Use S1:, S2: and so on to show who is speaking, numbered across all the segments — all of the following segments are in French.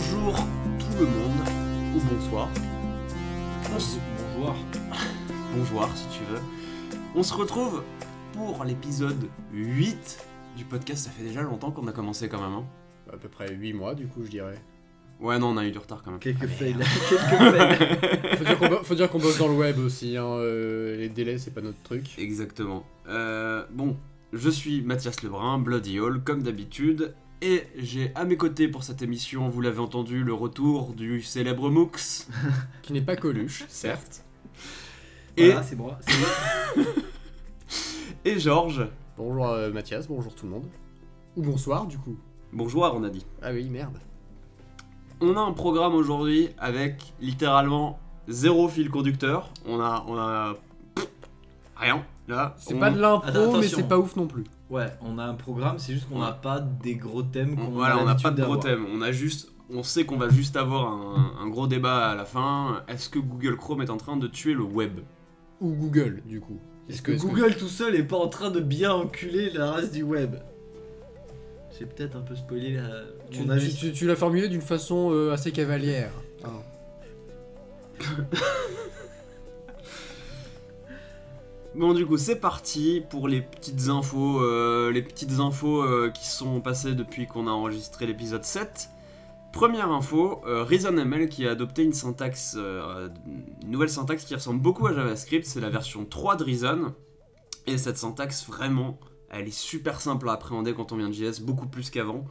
S1: Bonjour tout le monde, ou bonsoir. On se-
S2: Bonjour.
S1: Bonjour si tu veux. On se retrouve pour l'épisode 8 du podcast. Ça fait déjà longtemps qu'on a commencé quand même. hein.
S3: À peu près 8 mois, du coup, je dirais.
S1: Ouais, non, on a eu du retard quand même.
S2: Quelques fails. Quelques fails.
S3: Faut dire qu'on bo- faut dire qu'on bosse dans le web aussi, hein, euh, les délais, c'est pas notre truc.
S1: Exactement. Euh, bon, je suis Mathias Lebrun, Bloody Hall, comme d'habitude. Et j'ai à mes côtés pour cette émission, vous l'avez entendu, le retour du célèbre Mooks.
S3: Qui n'est pas Coluche, certes.
S1: Et,
S2: Voilà, c'est bon.
S1: et Georges.
S3: Bonjour euh, Mathias, bonjour tout le monde. Ou bonsoir, du coup.
S1: Bonjour, on a dit.
S3: Ah oui, merde.
S1: On a un programme aujourd'hui avec littéralement zéro fil conducteur. On a, on a pff, rien là.
S3: C'est
S1: On-
S3: pas de l'impro,
S2: Attends,
S3: mais c'est pas ouf non plus.
S2: Ouais, on a un programme, c'est juste qu'on n'a pas des gros thèmes
S1: on-
S2: qu'on
S1: voilà, on n'a pas de gros
S2: d'avoir.
S1: thème. On a juste, on sait qu'on va juste avoir un, un gros débat à la fin. Est-ce que Google Chrome est en train de tuer le web?
S3: Ou Google, du coup.
S2: Est-ce que Google tout seul est pas en train de bien enculer la race du web? J'ai peut-être un peu spoilé la...
S3: Tu,
S2: mon
S3: tu-
S2: avis.
S3: tu- tu l'as formulé d'une façon euh, assez cavalière.
S1: Bon, du coup, c'est parti pour les petites infos, euh, les petites infos euh, qui sont passées depuis qu'on a enregistré l'épisode 7. Première info, euh, ReasonML qui a adopté une syntaxe, une nouvelle syntaxe qui ressemble beaucoup à JavaScript, c'est la version 3 de Reason. Et cette syntaxe, vraiment, elle est super simple à appréhender quand on vient de JS, beaucoup plus qu'avant.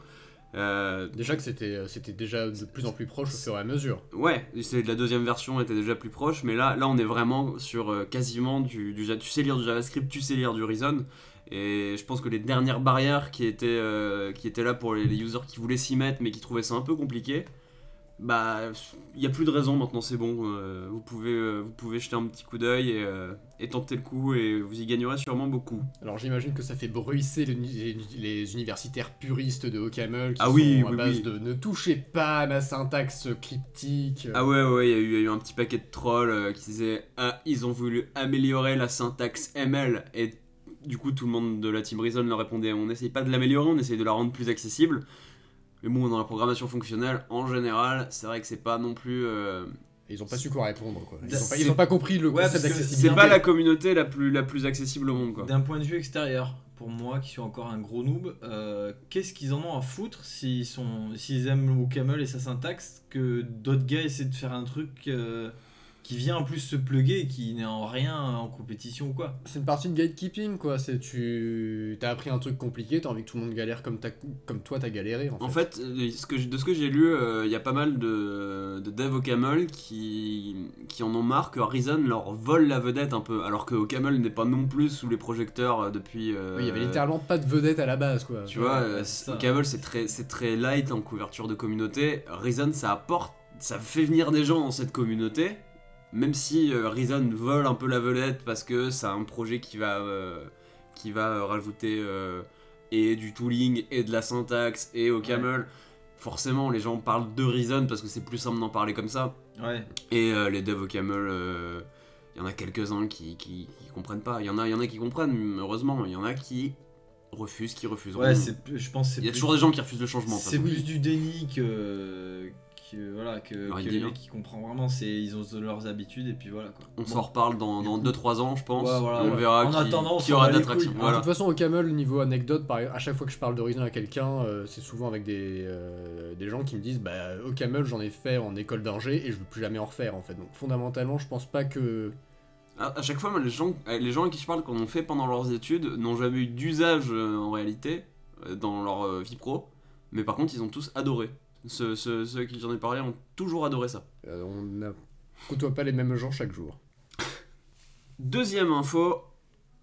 S1: Euh,
S3: Déjà que c'était euh, c'était déjà de plus en plus proche au fur et à mesure.
S1: Ouais, c'est la deuxième version était déjà plus proche, mais là, là on est vraiment sur euh, quasiment du, du Tu sais lire du JavaScript, tu sais lire du Reason, et je pense que les dernières barrières qui étaient, euh, qui étaient là pour les, les users qui voulaient s'y mettre mais qui trouvaient ça un peu compliqué, bah il n'y a plus de raison maintenant, c'est bon. euh, vous, pouvez, euh, vous pouvez jeter un petit coup d'œil et, euh, et tenter le coup, et vous y gagnerez sûrement beaucoup.
S3: Alors j'imagine que ça fait bruisser le- les, les universitaires puristes de OCaml qui
S1: Ah oui,
S3: sont à
S1: oui,
S3: base
S1: oui.
S3: de ne touchez pas à ma syntaxe cryptique.
S1: Ah ouais, ouais, il y, a eu- il y a eu un petit paquet de trolls qui disaient Ah, ils ont voulu améliorer la syntaxe ML. Et du coup, tout le monde de la team Reason leur répondait On n'essaye pas de l'améliorer, on essaye de la rendre plus accessible. Mais bon, dans la programmation fonctionnelle, en général, c'est vrai que c'est pas non plus. euh,
S3: Ils ont pas su quoi répondre quoi. Ils ont pas, ils ont pas compris le
S2: Ouais,
S3: concept d'accessibilité.
S1: c'est pas la communauté la plus, la plus accessible au monde, quoi.
S2: D'un point de vue extérieur, pour moi qui suis encore un gros noob, euh, qu'est-ce qu'ils en ont à foutre s'ils sont, s'ils aiment OCaml et sa syntaxe que d'autres gars essaient de faire un truc euh, qui vient en plus se plugger et qui n'est en rien en compétition ou quoi
S3: C'est une partie de gatekeeping quoi. C'est tu t'as appris un truc compliqué, t'as envie que tout le monde galère comme, t'as- comme toi t'as galéré en fait.
S1: En fait, euh, ce que, j- de ce que j'ai lu, euh, il y a pas mal de, de devs au Camel qui, qui en ont marre que Reason leur vole la vedette un peu, alors que Camel n'est pas non plus sous les projecteurs euh, depuis. euh,
S3: Oui, il y avait littéralement pas de vedette à la base quoi.
S1: Tu vois,
S2: Ouais, ça.
S1: Camel c'est très, c'est très light en couverture de communauté. Reason ça apporte, ça fait venir des gens dans cette communauté, même si euh, Reason vole un peu la vedette parce que c'est un projet qui va, euh, qui va euh, rajouter et du tooling et de la syntaxe et au Camel. Forcément, les gens parlent de Reason parce que c'est plus simple d'en parler comme ça.
S2: Ouais.
S1: Et euh, les devs au Camel, il y en a quelques-uns qui, qui, qui comprennent pas. Il y en a, y en a qui comprennent, heureusement. Il y en a qui refusent, qui refusent.
S2: Ouais, je pense
S1: Il y a toujours des gens qui refusent le changement.
S2: C'est plus du déni que, que voilà que, mecs qui comprennent vraiment. C'est ils ont leurs habitudes et puis voilà quoi.
S1: On
S2: Bon.
S1: s'en reparle dans, dans 2-3 ans, je pense.
S2: Ouais, voilà,
S1: on
S2: ouais.
S1: verra
S2: En
S1: qui,
S2: attendant,
S1: aura d'attraction.
S2: couilles.
S3: De
S1: Voilà.
S3: toute façon, au Camel, niveau anecdote, par- à chaque fois que je parle de Reason à quelqu'un, euh, c'est souvent avec des, euh, des gens qui me disent Bah, au Camel, j'en ai fait en école d'ingé et je veux plus jamais en refaire en fait. Donc, fondamentalement, je pense pas que.
S1: À, chaque fois, les gens, euh, les gens à qui je parle qu'on ont fait pendant leurs études n'ont jamais eu d'usage en réalité dans leur vie pro. Mais par contre, ils ont tous adoré. Ceux, ceux, ceux à qui j'en ai parlé ont toujours adoré ça.
S3: euh, on ne côtoie pas les mêmes gens chaque jour.
S1: Deuxième info,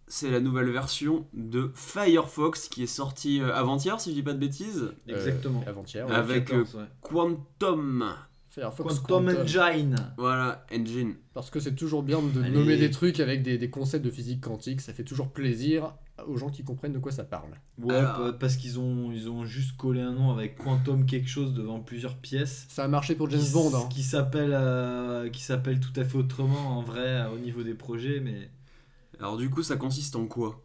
S1: c'est la nouvelle version de Firefox qui est sortie euh, avant-hier, si je dis pas de bêtises.
S2: Exactement.
S3: Euh, Avant-hier.
S1: Ah,
S3: ouais.
S1: avec,
S2: 14, ouais.
S1: Quantum.
S3: Firefox
S2: Quantum
S3: Quantum.
S2: Engine.
S1: Voilà, Engine.
S3: Parce que c'est toujours bien de
S2: Allez.
S3: nommer des trucs avec des, des concepts de physique quantique. Ça fait toujours plaisir aux gens qui comprennent de quoi ça parle.
S2: Ouais,
S1: Alors-
S2: parce qu'ils ont ils ont juste collé un nom avec Quantum quelque chose devant plusieurs pièces.
S3: Ça a marché pour James
S2: qui,
S3: Bond. hein.
S2: qui s'appelle euh, qui s'appelle tout à fait autrement en vrai euh, au niveau des projets mais
S1: Alors du coup, ça consiste en quoi?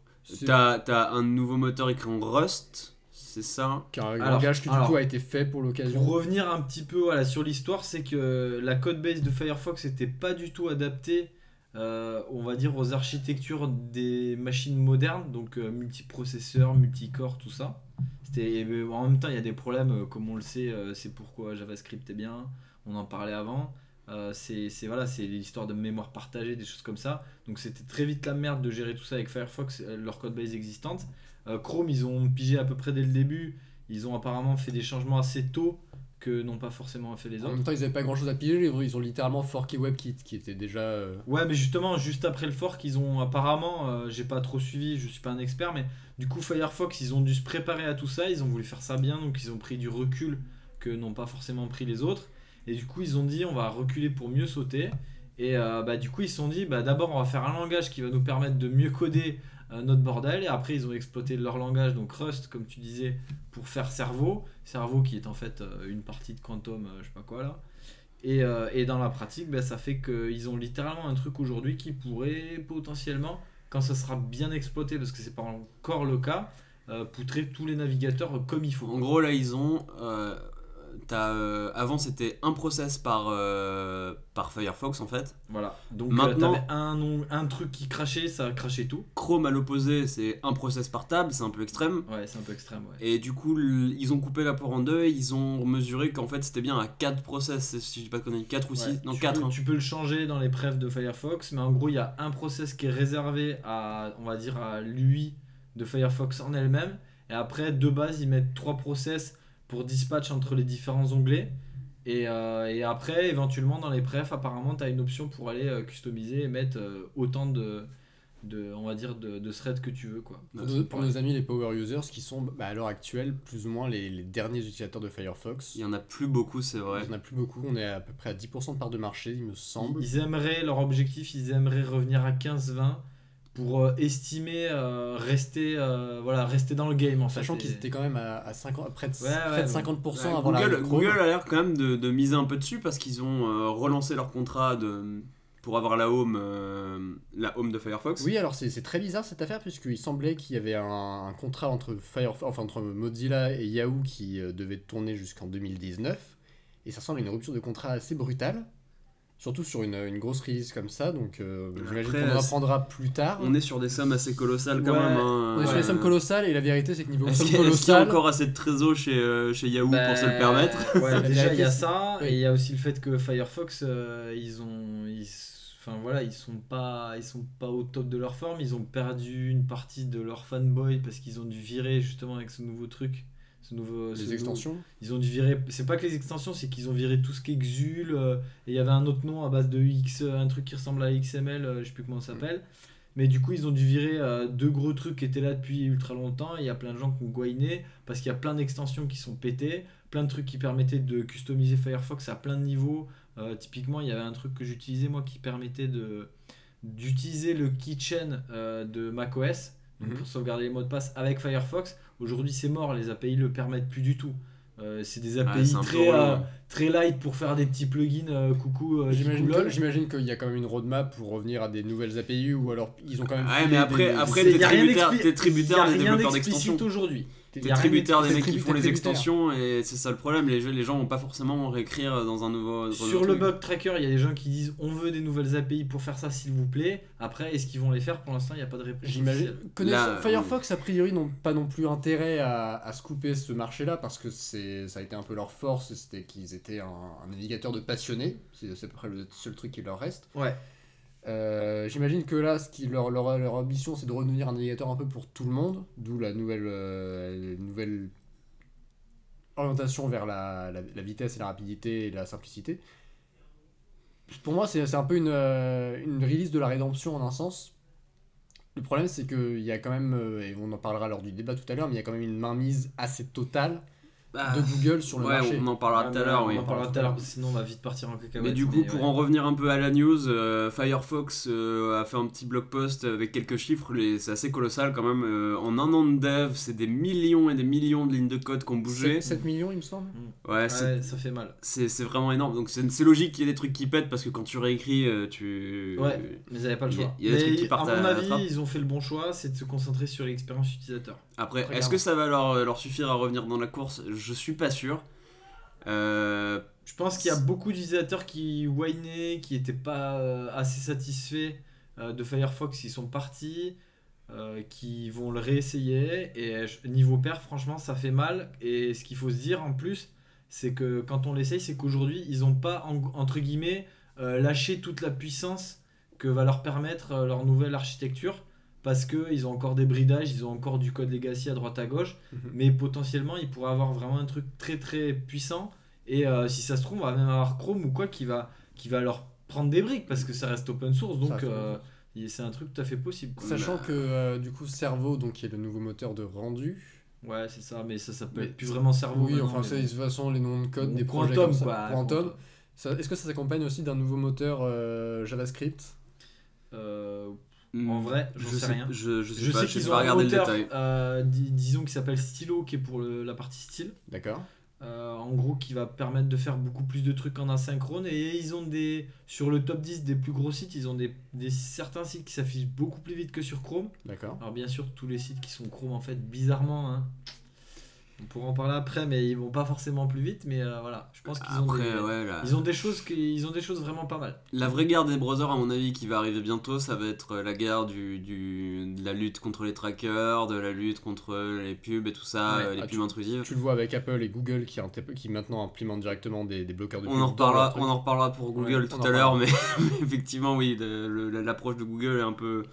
S1: T'as t'as un nouveau moteur écrit en Rust C'est ça?
S3: Qui est un
S2: Alors-
S3: langage qui du
S2: alors,
S3: coup a été fait pour l'occasion.
S2: Pour revenir un petit peu voilà, sur l'histoire, c'est que la codebase de Firefox n'était pas du tout adaptée, euh, on va dire, aux architectures des machines modernes, donc euh, multiprocesseurs, multicore, tout ça. En même temps, il y a des problèmes, euh, comme on le sait, c'est pourquoi JavaScript est bien, on en parlait avant. C'est voilà, c'est l'histoire de mémoire partagée, des choses comme ça. Donc c'était très vite la merde de gérer tout ça avec Firefox, leur codebase existante. Euh, Chrome, ils ont pigé à peu près dès le début. Ils ont apparemment fait des changements assez tôt que n'ont pas forcément fait les
S3: En
S2: autres.
S3: même temps, ils avaient pas grand chose à piger, ils ont littéralement forké WebKit qui était déjà. euh,
S2: Ouais, mais justement, juste après le fork, ils ont apparemment, euh, j'ai pas trop suivi, je suis pas un expert, mais du coup, Firefox, ils ont dû se préparer à tout ça, ils ont voulu faire ça bien, donc ils ont pris du recul que n'ont pas forcément pris les autres. Et du coup, ils ont dit, on va reculer pour mieux sauter. Et euh, bah, du coup, ils se sont dit, bah, d'abord, on va faire un langage qui va nous permettre de mieux coder notre bordel. Et après, ils ont exploité leur langage, donc Rust, comme tu disais, pour faire Cerveau. Cerveau qui est en fait euh, une partie de Quantum, euh, je sais pas quoi là. Et, euh, et dans la pratique, bah, ça fait qu'ils ont littéralement un truc aujourd'hui qui pourrait potentiellement, quand ça sera bien exploité, parce que c'est pas encore le cas, poutrer tous les navigateurs comme il faut.
S1: En gros, là, ils ont. T'as, euh, avant, c'était un process par, euh, par Firefox en fait.
S2: Voilà. Donc
S1: Maintenant-
S2: euh, t'avais un, truc qui crachait, ça crachait tout.
S1: Chrome à l'opposé, c'est un process par table, c'est un peu extrême.
S2: Ouais, c'est un peu extrême, ouais.
S1: Et du coup, ils ont coupé la porte en deux et ils ont mesuré qu'en fait c'était bien à 4 process, si je dis pas de conneries, 4 ou 6,
S2: Ouais,
S1: non hein.
S2: tu
S1: 4.
S2: Peux, tu peux le changer dans les prefs de Firefox, mais en gros, il y a un process qui est réservé à, on va dire, à l'UI de Firefox en elle-même. Et après, de base, ils mettent trois process pour dispatch entre les différents onglets. Et, euh, et après, éventuellement, dans les prefs, apparemment, tu as une option pour aller euh, customiser et mettre euh, autant de, de, on va dire, de, de threads que tu veux, quoi.
S3: Pour, nos, pour nos amis les power users qui sont bah, à l'heure actuelle plus ou moins les, les derniers utilisateurs de Firefox.
S1: Il y en a plus beaucoup, c'est vrai.
S3: Il n'y en a plus beaucoup, on est à peu près à 10% de part de marché, il me semble.
S2: Ils aimeraient, leur objectif, ils aimeraient revenir à 15-20 pour euh, estimer euh, rester, euh, voilà, rester dans le game en.
S3: Sachant qu'ils étaient quand même à, à 50, près de,
S2: Ouais, ouais,
S3: près de
S2: ouais.
S3: 50%
S1: Ouais,
S3: avant la
S1: Google,
S3: Chrome.
S1: Google a l'air quand même de, de miser un peu dessus parce qu'ils ont euh, relancé leur contrat de, pour avoir la home, euh, la home de Firefox.
S3: Oui, alors c'est c'est très bizarre cette affaire, puisqu'il semblait qu'il y avait un, un contrat entre, Firefox, enfin, entre Mozilla et Yahoo qui euh, devait tourner jusqu'en 2019, et ça semble une rupture de contrat assez brutale, surtout sur une, une grosse release comme ça, donc euh, j'imagine qu'on en apprendra plus tard.
S1: On est sur des sommes assez colossales quand
S2: Ouais,
S1: même. hein.
S3: On est sur
S2: Ouais.
S3: les sommes colossales, et la vérité c'est que niveau
S1: Est-ce
S3: sommes
S1: qu'il y, a- est-ce qu'il y a
S3: colossales,
S1: encore assez de trésor chez, euh, chez Yahoo pour se le
S2: Bah,
S1: permettre
S2: Ouais, déjà il y a ça, et il y a aussi le fait que Firefox, euh, ils ont, ils, enfin voilà, ils sont pas, ils sont pas au top de leur forme. Ils ont perdu une partie de leur fanboy parce qu'ils ont dû virer justement avec ce nouveau truc, ce nouveau, ce
S3: les
S2: nouveau-
S3: extensions.
S2: Ils ont dû virer. C'est pas que les extensions, c'est qu'ils ont viré tout ce qui exule. euh, et il y avait un autre nom à base de X, un truc qui ressemble à XML, euh, je sais plus comment ça s'appelle. Mais du coup, ils ont dû virer euh, deux gros trucs qui étaient là depuis ultra longtemps. Il y a plein de gens qui ont goiné parce qu'il y a plein d'extensions qui sont pétées, plein de trucs qui permettaient de customiser Firefox à plein de niveaux. Euh, typiquement, il y avait un truc que j'utilisais moi qui permettait de d'utiliser le keychain euh, de macOS donc
S3: Mhm.
S2: pour sauvegarder les mots de passe avec Firefox. Aujourd'hui, c'est mort, les API le permettent plus du tout. Euh, c'est des API
S1: peu
S2: très, euh,
S1: hein.
S2: très light pour faire des petits plugins euh, coucou. euh,
S3: J'imagine qu'il y a quand même une roadmap pour revenir à des nouvelles API, ou alors ils ont quand même.
S1: Ouais, mais après-
S3: des-
S1: après, t'es tributaire- tributaire des
S2: rien
S1: développeurs
S2: d'explicite
S1: d'extensions.
S2: aujourd'hui.
S1: T'es tributaire des mecs qui font les extensions et c'est ça le problème. Les, gens- les gens vont pas forcément réécrire dans un nouveau. dans
S2: Sur le
S1: truc.
S2: bug tracker, il y a des gens qui disent on veut des nouvelles API pour faire ça, s'il vous plaît. Après, est-ce qu'ils vont les faire? Pour l'instant, il n'y a pas de réponse.
S3: J'imagine. Firefox, a priori, n'ont pas non plus intérêt à, à se couper ce marché-là parce que c'est, ça a été un peu leur force, c'était qu'ils étaient un, un navigateur de passionnés. C'est, c'est à peu près le seul truc qui leur reste.
S2: Ouais.
S3: Euh, j'imagine que là, ce qui, leur, leur, leur ambition, c'est de redevenir un navigateur un peu pour tout le monde, d'où la nouvelle, euh, nouvelle orientation vers la, la- vitesse et la rapidité et la simplicité. Pour moi, c'est un peu une, euh, une release de la rédemption en un sens. Le problème, c'est qu'il y a quand même, et on en parlera lors du débat tout à l'heure, mais il y a quand même une mainmise assez totale
S1: Bah,
S3: de Google sur le
S1: ouais,
S3: marché.
S1: on en parlera
S2: Ouais,
S1: tout à l'heure,
S2: On en parlera tout à l'heure, sinon on va vite partir en cacahuète.
S1: Mais du coup, pour
S2: ouais.
S1: en revenir un peu à la news, euh, Firefox euh, a fait un petit blog post avec quelques chiffres, c'est assez colossal quand même. euh, en un an de dev, c'est des millions et des millions de lignes de code qui ont bougé.
S3: 7, millions, il me semble.
S1: Ouais,
S2: ça fait mal.
S1: c'est vraiment énorme. Donc c'est logique qu'il y ait des trucs qui pètent parce que quand tu réécris, tu.
S2: Ouais. Mais ils n'avaient pas le choix.
S1: il y a des
S2: Mais
S1: trucs qui partent
S2: à
S1: à
S2: mon avis, ils ont fait le bon choix, c'est de se concentrer sur l'expérience utilisateur.
S1: Après, est-ce que ça va leur, leur suffire à revenir dans la course? Je suis pas sûr. Euh,
S2: Je pense qu'il y a beaucoup d'utilisateurs qui whinaient, qui n'étaient pas euh, assez satisfaits euh, de Firefox, qui sont partis, euh, qui vont le réessayer. Et euh, niveau perf, franchement, ça fait mal. Et ce qu'il faut se dire en plus, c'est que quand on l'essaye, c'est qu'aujourd'hui, ils n'ont pas, en- entre guillemets, euh, lâché toute la puissance que va leur permettre euh, leur nouvelle architecture. Parce qu'ils ont encore des bridages, ils ont encore du code legacy à droite à gauche
S3: Mhm.
S2: mais potentiellement il pourrait avoir vraiment un truc très très puissant et euh, si ça se trouve on va même avoir Chrome ou quoi qui va qui va leur prendre des briques parce que ça reste open source donc euh, c'est un truc tout à fait possible quoi.
S3: Sachant que euh, du coup Servo, donc qui est le nouveau moteur de rendu.
S2: ouais c'est ça mais ça ça peut
S3: Mais
S2: être plus vraiment cerveau
S3: oui, enfin c'est de toute façon les noms de code des projets comme ça.
S2: quoi,
S3: Quantum. Est-ce que ça s'accompagne aussi d'un nouveau moteur euh, JavaScript?
S2: Euh, en vrai j'en
S1: je
S2: sais
S1: sais,
S2: rien
S1: Je, je sais
S2: je
S1: pas,
S2: sais
S1: je
S2: qu'ils
S1: sais
S2: ont
S1: pas
S2: un
S1: regarder
S2: moteur
S1: le détail.
S2: euh, dis- disons qui s'appelle Stylo qui est pour le- la partie style
S3: D'accord.
S2: Euh, en gros qui va permettre de faire beaucoup plus de trucs en asynchrone et ils ont des sur le top 10 des plus gros sites ils ont des, des certains sites qui s'affichent beaucoup plus vite que sur Chrome
S3: D'accord.
S2: alors bien sûr tous les sites qui sont Chrome en fait bizarrement hein, on pourra en parler après mais ils vont pas forcément plus vite mais euh, voilà je pense qu'ils ont
S1: Après,
S2: des,
S1: ouais,
S2: ils ont des choses ils ont des choses vraiment pas mal
S1: la vraie guerre des browsers, à mon avis, qui va arriver bientôt, ça va être la guerre du, du, de la lutte contre les trackers, de la lutte contre les pubs et tout ça,
S2: Ouais.
S1: euh, les
S3: Ah,
S1: pubs intrusives.
S3: Tu le vois avec Apple et Google qui, qui maintenant implémentent directement des, des bloqueurs de
S1: On
S3: pub
S1: en, reparlera, on en reparlera pour Google
S3: Ouais,
S1: tout
S3: on
S1: à l'heure, mais, effectivement, oui, l'approche de Google est un peu,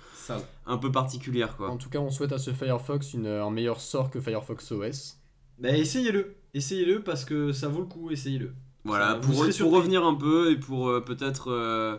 S1: un peu particulière. Quoi.
S3: En tout cas, on souhaite à ce Firefox une, un meilleur sort que Firefox OS.
S2: Bah essayez-le essayez-le parce que ça vaut le coup essayez-le
S1: Voilà, pour, pour revenir un peu et pour euh, peut-être euh,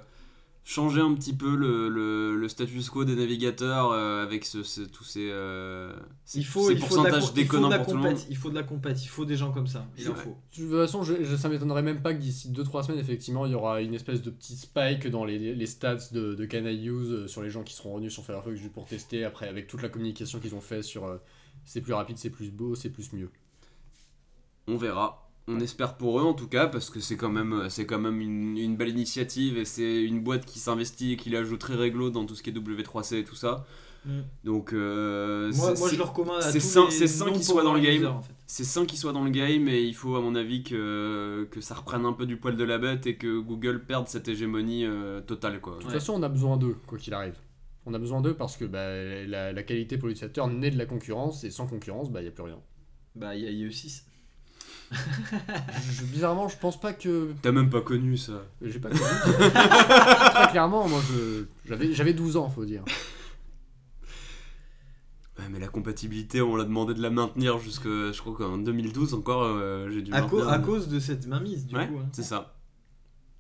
S1: changer un petit peu le, le, le status quo des navigateurs euh, avec ce, ce- tous ces, euh, ces-
S2: il faut
S1: ces
S2: il faut de la,
S1: pourcentages
S2: faut de
S1: déconnants
S2: la
S1: pour tout le monde.
S2: il faut de la compète il faut des gens comme ça il en
S1: Ouais.
S2: faut
S3: De toute façon, je, je- ça m'étonnerait même pas que d'ici 2-3 semaines, effectivement, il y aura une espèce de petit spike dans les, les stats de, de Can I Use euh, sur les gens qui seront revenus sur Firefox juste pour tester. Après, avec toute la communication qu'ils ont fait sur euh, c'est plus rapide, c'est plus beau, c'est plus mieux.
S1: On verra. On espère pour eux en tout cas parce que c'est quand même, c'est quand même une, une belle initiative et c'est une boîte qui s'investit et qui la joue très réglo dans tout ce qui est W3C et tout ça.
S2: Mm.
S1: Donc euh,
S2: moi, je le recommande à
S1: c'est
S2: tous
S1: sain-
S2: les
S1: c'est sain
S2: non
S1: qu'ils soient dans le game.
S2: users, en fait.
S1: c'est sain qu'ils soient dans le game et il faut à mon avis que, que ça reprenne un peu du poil de la bête et que Google perde cette hégémonie euh, totale quoi.
S3: De toute
S2: Ouais.
S3: façon, on a besoin d'eux, quoi qu'il arrive. On a besoin d'eux parce que bah, la, la qualité pour l'utilisateur naît de la concurrence et sans concurrence, bah, il n'y a plus rien.
S2: bah il y a IE6
S3: Je- bizarrement, je pense pas que.
S1: T'as même pas connu ça.
S3: J'ai pas connu. Très clairement, moi, j'avais j'avais 12 ans, faut dire.
S1: Ouais, mais la compatibilité, on l'a demandé de la maintenir jusque, je crois qu'en 2012 encore, euh, j'ai dû
S2: à, co- à cause de cette mainmise du
S1: Ouais,
S2: coup hein.
S1: c'est ça.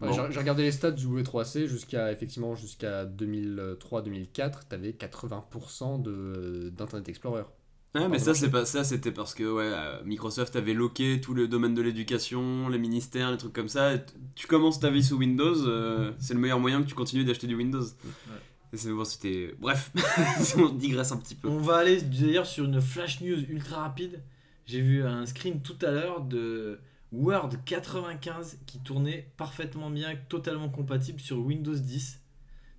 S3: Ouais,
S1: Bon.
S3: J'ai j'ai regardé les stats du W3C jusqu'à effectivement jusqu'à 2003-2004, t'avais 80% de d'Internet Explorer.
S1: Ouais, mais ça, c'est pas ça, c'était parce que ouais, euh, Microsoft avait loqué tout le domaine de l'éducation, les ministères, les trucs comme ça. et tu commences ta vie sous Windows, euh, c'est le meilleur moyen que tu continues d'acheter du Windows. C'est bon, c'était. Bref, on digresse un petit peu.
S2: On va aller d'ailleurs sur une flash news ultra rapide. J'ai vu un screen tout à l'heure de Word 95 qui tournait parfaitement bien, totalement compatible sur Windows 10.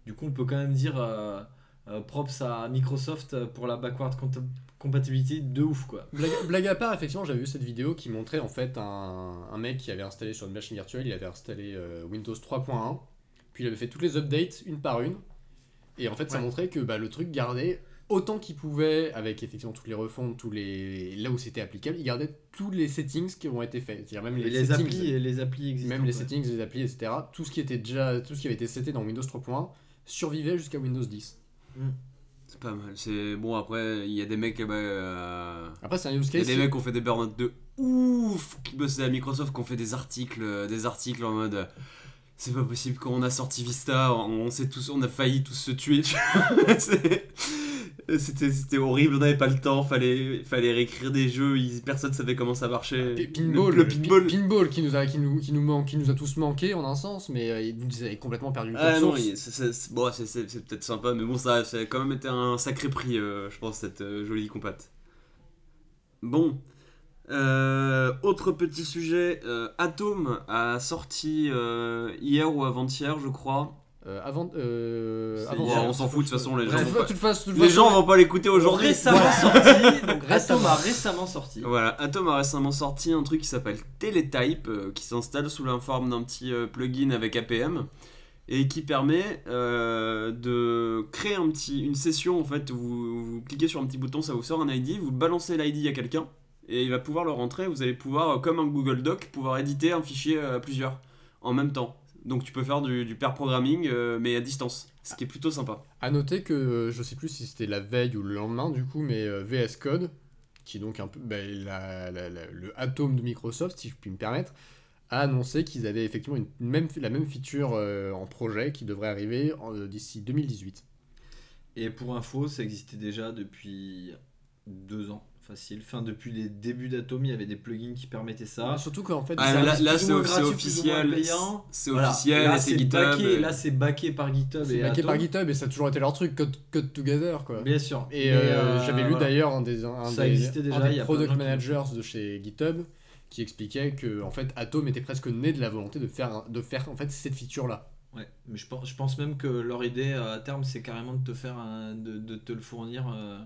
S2: Du coup, on peut quand même dire euh, euh, props à Microsoft pour la backward compa- compatibility de ouf quoi.
S3: Blague, blague à part, effectivement, j'avais vu cette vidéo qui montrait en fait un, un mec qui avait installé sur une machine virtuelle, il avait installé euh, Windows 3.1, puis il avait fait toutes les updates une par une, et en fait ça montrait que bah, le truc gardait autant qu'il pouvait, avec effectivement toutes les refontes, tous les là où c'était applicable, il gardait tous les settings qui ont été faits, c'est-à-dire même les,
S2: les,
S3: settings,
S2: applis et les applis existantes.
S3: même les
S2: ouais.
S3: settings, les applis, etc. Tout ce qui était déjà, tout ce qui avait été seté dans Windows 3.1 survivait jusqu'à Windows 10.
S1: C'est pas mal. C'est bon, après, il y a des mecs. bah, euh,
S3: Après c'est un use
S1: Il y a
S3: case.
S1: des mecs qui ont fait des burn de ouf, qui bossaient à Microsoft, qui ont fait des articles, euh, des articles en mode. C'est pas possible, quand on a sorti Vista, on, on s'est tous, on a failli tous se tuer. C'était, c'était horrible, on n'avait pas le temps, fallait, fallait réécrire des jeux, ils- personne savait comment ça marchait.
S3: P- Pinball,
S1: le, le
S3: pi-
S1: pinball.
S3: pinball qui nous a, qui nous, qui nous qui nous a tous manqué en un sens, mais euh, nous avait complètement perdu le code
S1: Ah non, c'est, bon, peut-être sympa, mais bon, ça, ça a quand même été un sacré prix, euh, je pense, cette euh, jolie compate. Bon. Euh, autre petit sujet, euh, Atom a sorti euh, hier ou avant-hier, je crois.
S3: Euh, avant, avant
S2: hier,
S1: on s'en fout, de toute façon, les gens,
S3: Bref,
S1: vont pas, les
S3: façon,
S1: gens vont pas l'écouter aujourd'hui.
S2: Récemment sorti, donc. Atom a récemment sorti.
S1: Voilà, Atom a récemment sorti un truc qui s'appelle Teletype, qui s'installe sous la forme d'un petit plugin avec APM et qui permet euh, de créer un petit, une session en fait. vous cliquez sur un petit bouton, ça vous sort un ID, vous balancez l'ID à quelqu'un et il va pouvoir le rentrer. Vous allez pouvoir, euh, comme un Google Doc, pouvoir éditer un fichier euh, à plusieurs en même temps. Donc tu peux faire du, du pair programming euh, mais à distance, ce qui est plutôt sympa.
S3: À noter que je sais plus si c'était la veille ou le lendemain du coup, mais euh, VS Code, qui est donc un peu ben, la- la- la- le atome de Microsoft, si je puis me permettre, a annoncé qu'ils avaient effectivement une, une même, la même feature euh, en projet qui devrait arriver euh, d'ici 2018.
S2: Et pour info, ça existait déjà depuis deux ans, facile. Enfin, depuis les débuts d'Atom, il y avait des plugins qui permettaient ça.
S3: Surtout qu'en fait,
S1: Ah, là, c'est officiel,
S2: payant.
S1: c'est
S2: Voilà.
S1: officiel,
S2: là,
S1: et c'est GitHub.
S2: backé, là, c'est backé par GitHub
S3: c'est backé par. GitHub et ça a toujours été leur truc, Code, code Together quoi.
S2: Bien sûr.
S3: Et euh,
S2: euh,
S3: j'avais lu
S2: voilà.
S3: d'ailleurs un des, un
S2: Ça
S3: des,
S2: existait déjà,
S3: un des
S2: il y a plein de
S3: product
S2: qui-
S3: managers de chez GitHub qui expliquait que en fait Atom était presque né de la volonté de faire, de faire en fait cette feature là.
S2: Ouais, mais je pense, je pense même que leur idée euh, à terme, c'est carrément de te faire un- de, de te le fournir euh,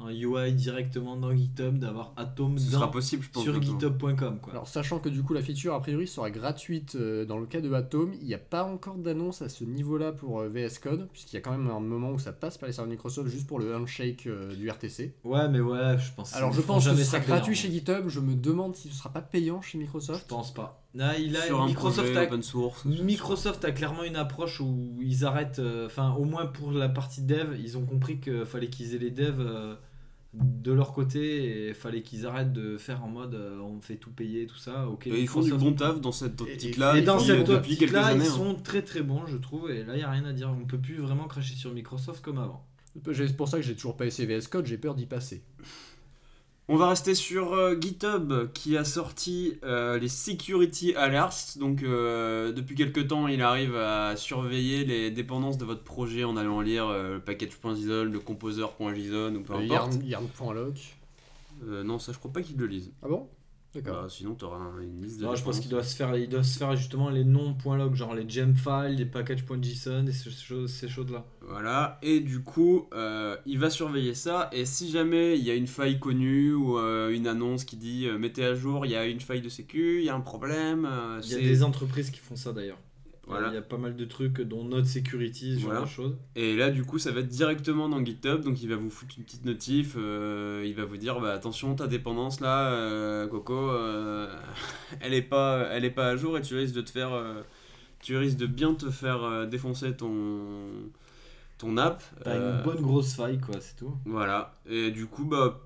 S2: un UI directement dans GitHub, d'avoir Atom
S1: Ce
S2: dans-
S1: sera possible, je pense.
S2: sur github.com. Quoi.
S3: Alors sachant que du coup la feature a priori sera gratuite euh, dans le cas de Atom, il n'y a pas encore d'annonce à ce niveau-là pour euh, VS Code, puisqu'il y a quand même un moment où ça passe par les serveurs Microsoft juste pour le handshake euh, du RTC.
S2: Ouais, mais ouais, je pense.
S3: Alors je pense que ce sera
S2: payant.
S3: gratuit chez GitHub, je me demande si ce sera pas payant chez
S2: Je
S3: Microsoft.
S2: pense pas. Là, il a,
S1: Sur un
S2: Microsoft,
S1: projet
S2: a,
S1: open source.
S2: Microsoft a clairement une approche où ils arrêtent, euh, enfin au moins pour la partie dev, ils ont compris qu'il fallait qu'ils aient les devs euh, de leur côté et fallait qu'ils arrêtent de faire en mode euh, on fait tout payer, tout ça. Ok.
S1: Et ils font du bon taf dans cette
S3: Et-
S1: optique-là.
S2: Et
S1: ils
S2: dans cette
S1: depuis quelques
S2: optique-là,
S1: années.
S2: ils
S1: hein.
S2: sont très très bons, je trouve. Et là, il n'y a rien à dire. On peut plus vraiment cracher sur Microsoft comme avant.
S3: C'est pour ça que j'ai toujours pas essayé VS Code, j'ai peur d'y passer.
S1: On va rester sur euh, GitHub qui a sorti euh, les Security Alerts. Donc euh, depuis quelques temps, il arrive à surveiller les dépendances de votre projet en allant lire le package.json, le composer.json ou peu importe. Non, ça je crois pas qu'ils le lisent.
S3: Ah bon? D'accord.
S1: Bah, sinon, tu auras une liste de
S2: Non, je pense qu'il doit se faire, il doit se faire justement les noms .log, genre les gem files, les packages.json et ces choses, ces choses-là.
S1: Voilà, et du coup, euh, il va surveiller ça, et si jamais il y a une faille connue ou euh, une annonce qui dit euh, mettez à jour, il y a une faille de sécu, il y a un problème, euh,
S2: Il y a des entreprises qui font ça d'ailleurs.
S1: Voilà.
S2: Il y a pas mal de trucs dont Node Security, ce genre
S1: Voilà.
S2: de choses.
S1: Et là, du coup, ça va être directement dans GitHub, donc il va vous foutre une petite notif, euh, il va vous dire bah, attention, ta dépendance là, euh, Coco, euh, elle, est pas, elle est pas à jour et tu risques de te faire. euh, tu risques de bien te faire euh, défoncer ton, ton app.
S2: T'as
S1: Euh,
S2: une bonne grosse faille quoi, c'est tout.
S1: Voilà, et du coup, bah,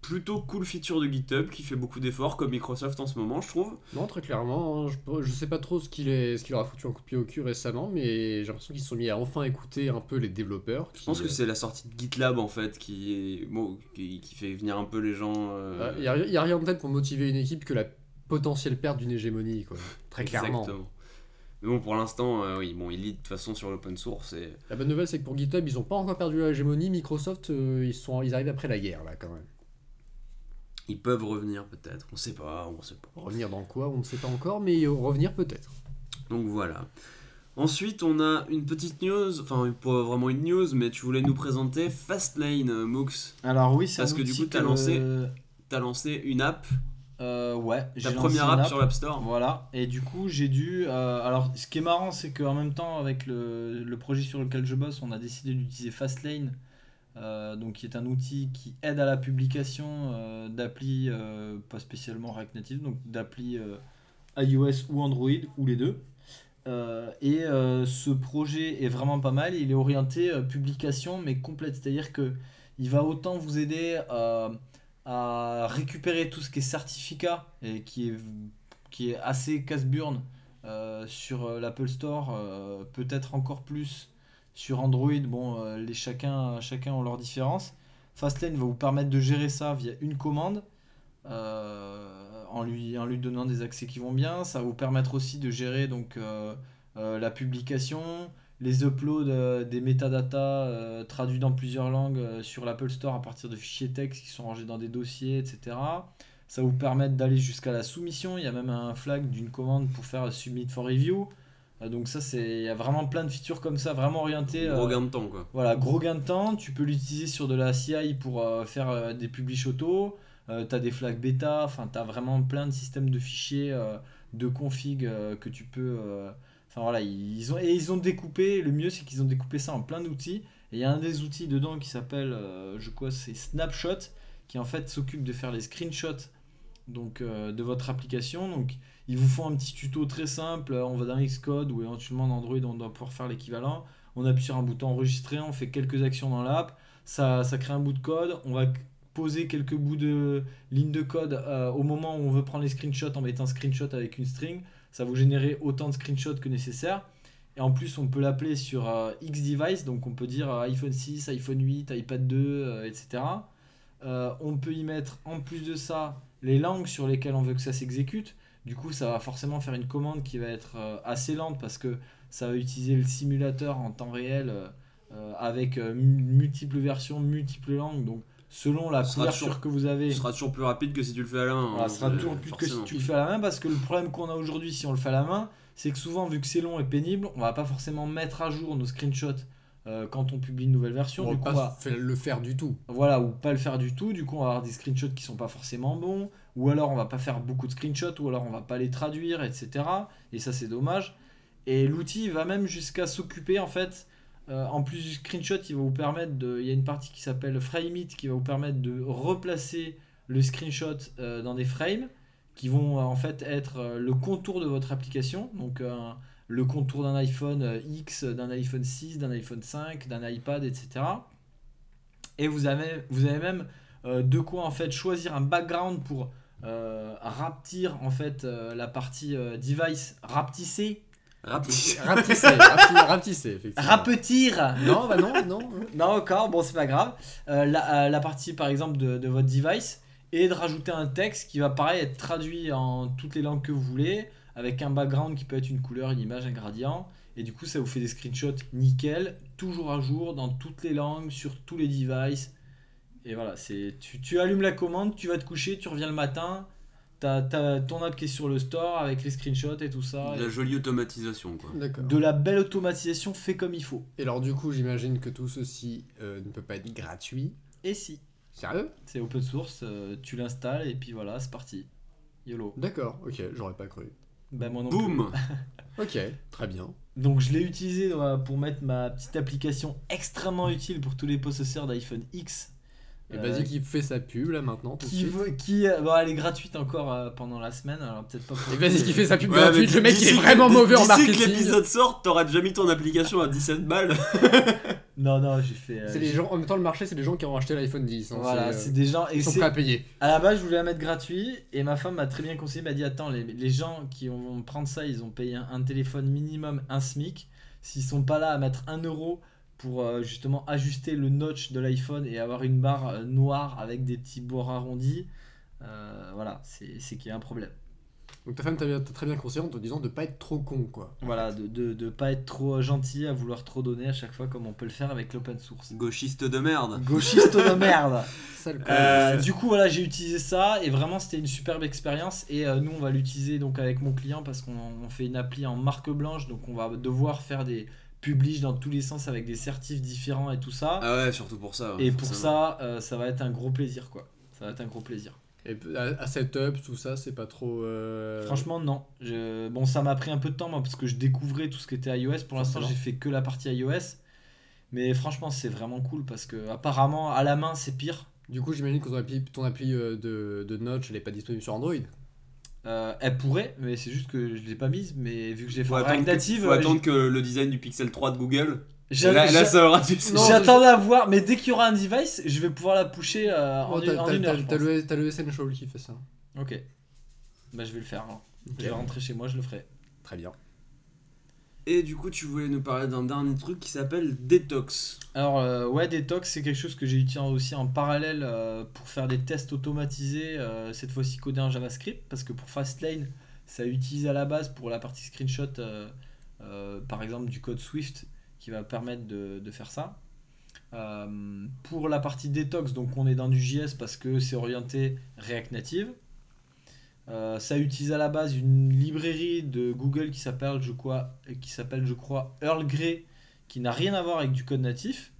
S1: plutôt cool feature de GitHub qui fait beaucoup d'efforts comme Microsoft en ce moment, je trouve.
S3: Non, très clairement, hein, je, je sais pas trop ce qu'il est- ce qu'il leur a foutu un coup de pied au cul récemment, mais j'ai l'impression qu'ils se sont mis à enfin écouter un peu les développeurs.
S1: Je pense que c'est la sortie de GitLab en fait qui, est, bon, qui, qui fait venir un peu les gens. euh,
S3: Il n'y a, rien de tel pour motiver une équipe que la potentielle perte d'une hégémonie, quoi. Très clairement.
S1: Exactement. Mais bon, pour l'instant, euh, oui, bon, il lit de toute façon sur l'open source. Et...
S3: La bonne nouvelle, c'est que pour GitHub, ils ont pas encore perdu la hégémonie. Microsoft, euh, ils, sont, ils arrivent après la guerre, là, quand même.
S1: Ils peuvent revenir peut-être, on sait pas, on sait pas.
S3: Revenir dans quoi, on ne sait pas encore, mais euh, revenir peut-être.
S1: Donc voilà. Ensuite, on a une petite news, enfin pas vraiment une news, mais tu voulais nous présenter Fastlane, euh, Mooks.
S2: Alors oui, c'est
S1: Parce que du coup, t'as
S2: que-
S1: lancé- T'as lancé une app,
S2: Euh, ouais,
S1: ta première app, sur l'App Store.
S2: Voilà, et du coup j'ai dû... euh, alors ce qui est marrant c'est qu'en même temps avec le, le projet sur lequel je bosse, on a décidé d'utiliser Fastlane, euh, donc qui est un outil qui aide à la publication euh, d'applis euh, pas spécialement React Native, donc d'applis euh, iOS ou Android ou les deux. Et ce projet est vraiment pas mal, il est orienté publication mais complète, c'est-à-dire que il va autant vous aider à récupérer tout ce qui est certificat et qui est, qui est assez casse-burne sur l'Apple Store, peut-être encore plus sur Android. Euh, les chacun, chacun ont leurs différences. Fastlane va vous permettre de gérer ça via une commande. euh, en, lui, donnant des accès qui vont bien. Ça va vous permettre aussi de gérer donc, euh, la publication, les uploads des métadatas traduits dans plusieurs langues sur l'Apple Store à partir de fichiers texte qui sont rangés dans des dossiers, etc. Ça va vous permettre d'aller jusqu'à la soumission. Il y a même un flag d'une commande pour faire submit for review. Euh, donc ça, c'est il y a vraiment plein de features comme ça, vraiment orientées.
S1: Gros
S2: euh,
S1: gain de temps, quoi.
S2: voilà, gros gain de temps. Tu peux l'utiliser sur de la CI pour euh, faire euh, des publish auto. Euh, tu as des flags bêta. Enfin, tu as vraiment plein de systèmes de fichiers, de config que tu peux. Enfin voilà, ils ont, et ils ont découpé. Le mieux, c'est qu'ils ont découpé ça en plein d'outils. Et il y a un des outils dedans qui s'appelle, je crois, c'est Snapshot, qui en fait s'occupe de faire les screenshots donc, de votre application. Donc, ils vous font un petit tuto très simple. On va dans Xcode ou éventuellement dans Android, on doit pouvoir faire l'équivalent. On appuie sur un bouton enregistrer, on fait quelques actions dans l'app. Ça, ça crée un bout de code. On va poser quelques bouts de lignes de code euh, au moment où on veut prendre les screenshots en mettant screenshot avec une string. Ça vous générer autant de screenshots que nécessaire. Et en plus, on peut l'appeler sur euh, X device, donc on peut dire euh, iPhone 6, iPhone 8, iPad 2, euh, etc. Euh, on peut y mettre en plus de ça les langues sur lesquelles on veut que ça s'exécute. Du coup, ça va forcément faire une commande qui va être euh, assez lente parce que ça va utiliser le simulateur en temps réel euh, euh, avec mu- multiples versions, multiples langues. Donc, selon la couverture que vous avez,
S1: Ce sera toujours plus rapide que si tu le fais à la main.
S2: voilà,
S1: hein,
S2: ce sera
S1: euh,
S2: toujours plus que si tu le fais à la main parce que le problème qu'on a aujourd'hui si on le fait à la main, c'est que souvent, vu que c'est long et pénible, on va pas forcément mettre à jour nos screenshots euh, quand on publie une nouvelle version.
S3: On
S2: du coup, on
S3: pas
S2: va-
S3: le faire du tout.
S2: voilà, ou pas le faire du tout, du coup on va avoir des screenshots qui sont pas forcément bons, ou alors on va pas faire beaucoup de screenshots, ou alors on va pas les traduire, etc. Et ça c'est dommage. Et l'outil va même jusqu'à s'occuper en fait, euh, en plus du screenshot, il va vous permettre de. Il y a une partie qui s'appelle Frameit qui va vous permettre de replacer le screenshot euh, dans des frames qui vont en fait être le contour de votre application. Donc le contour d'un iPhone euh, X, d'un iPhone 6, d'un iPhone 5, d'un iPad, etc. Et vous avez, vous avez même euh, de quoi en fait choisir un background pour euh, rapetir en fait euh, la partie euh, device, rapetisser.
S3: Rapetissez, rapetisser, rapetissez, effectivement.
S2: rapetir.
S3: Non, bah non, non.
S2: Non, encore, bon, c'est pas grave. Euh, la, la partie, par exemple, de, de votre device et de rajouter un texte qui va, pareil, être traduit en toutes les langues que vous voulez, avec un background qui peut être une couleur, une image, un gradient. Et du coup, ça vous fait des screenshots nickel, toujours à jour, dans toutes les langues, sur tous les devices. Et voilà, c'est tu, tu allumes la commande, tu vas te coucher, tu reviens le matin, t'as as ton app qui est sur le store avec les screenshots et tout ça.
S1: De la jolie automatisation, quoi.
S3: D'accord.
S2: De la belle automatisation fait comme il faut.
S3: Et alors du coup, j'imagine que tout ceci euh, ne peut pas être gratuit.
S2: Et si
S3: Sérieux?
S2: C'est open source, euh, tu l'installes et puis voilà, c'est parti. YOLO.
S3: D'accord, ok, j'aurais pas cru.
S2: Bah, moi non plus.
S1: Boum
S3: Ok, très bien.
S2: Donc je l'ai utilisé euh, pour mettre ma petite application extrêmement utile pour tous les possesseurs d'iPhone X.
S3: Et
S2: Euh,
S3: vas-y, qui fait sa pub là maintenant tout de
S2: qui,
S3: suite.
S2: veut- qui euh, bon, elle est gratuite encore euh, pendant la semaine, alors peut-être pas pour
S3: Et vas-y, qui fait sa pub
S1: Ouais,
S3: gratuite. Le mec il est vraiment mauvais en
S1: D'ici que
S3: marketing.
S1: l'épisode sort, t'auras déjà mis ton application à 17 balles.
S2: Non, non, j'ai fait. euh,
S3: C'est les gens, en même temps, le marché, c'est les gens qui ont acheté l'iPhone 10. hein,
S2: Voilà,
S3: c'est, euh,
S2: des gens. Et
S3: ils sont prêts à payer.
S2: à la base, je voulais la mettre gratuit et ma femme m'a très bien conseillé, m'a dit attends, les, les gens qui vont prendre ça, ils ont payé un, un téléphone minimum, un SMIC. S'ils sont pas là à mettre un euro pour euh, justement ajuster le notch de l'iPhone et avoir une barre euh, noire avec des petits bords arrondis, euh, voilà, c'est qu'il y a un problème.
S3: Donc ta femme t'a très bien conseillé en te disant de pas être trop con quoi.
S2: Voilà, de, de, de pas être trop gentil à vouloir trop donner à chaque fois comme on peut le faire avec l'open source.
S1: Gauchiste de merde.
S2: Gauchiste de merde
S3: Sale.
S2: Euh, du coup voilà j'ai utilisé ça et vraiment c'était une superbe expérience et euh, nous on va l'utiliser donc avec mon client parce qu'on on fait une appli en marque blanche donc on va devoir faire des publish dans tous les sens avec des certifs différents et tout ça
S1: Ah ouais, surtout pour ça. ouais,
S2: et pour ça euh, ça va être un gros plaisir quoi ça va être un gros plaisir
S3: Et à, à setup, tout ça, c'est pas trop. euh,
S2: franchement non Je- bon ça m'a pris un peu de temps moi parce que je découvrais tout ce qui était iOS pour l'instant j'ai fait que la partie iOS mais franchement c'est vraiment cool parce que apparemment à la main c'est pire
S3: Du coup, j'imagine que ton appli, ton appli euh, de, de Notch, elle est pas disponible sur Android.
S2: Euh, elle pourrait, mais c'est juste que je l'ai pas mise. Mais vu que j'ai fait
S1: Faut
S2: Native,
S1: faut attendre que le design du Pixel 3 de Google. Là, là,
S2: j'ai-
S1: ça aura du
S3: Non,
S2: j'attendais à voir. Mais dès qu'il y aura un device, je vais pouvoir la pusher euh, en,
S3: Oh,
S2: en
S3: t'as-
S2: une heure.
S3: t'as- le, t'as le Essential qui fait ça.
S2: Ok. Bah je vais le faire. Je vais rentrer chez moi, je le ferai.
S3: Très bien.
S1: Et du coup, tu voulais nous parler d'un dernier truc qui s'appelle Detox.
S2: Alors, euh, ouais, Detox, c'est quelque chose que j'ai utilisé aussi en parallèle euh, pour faire des tests automatisés, euh, cette fois-ci codés en JavaScript, parce que pour Fastlane, ça utilise à la base pour la partie screenshot, euh, euh, par exemple, du code Swift va permettre de, faire ça. Euh, pour la partie Detox, donc on est dans du JS parce que c'est orienté React Native. Euh, ça utilise à la base une librairie de Google qui s'appelle, je crois, qui s'appelle, je crois, Earl Grey, qui n'a rien à voir avec du code natif,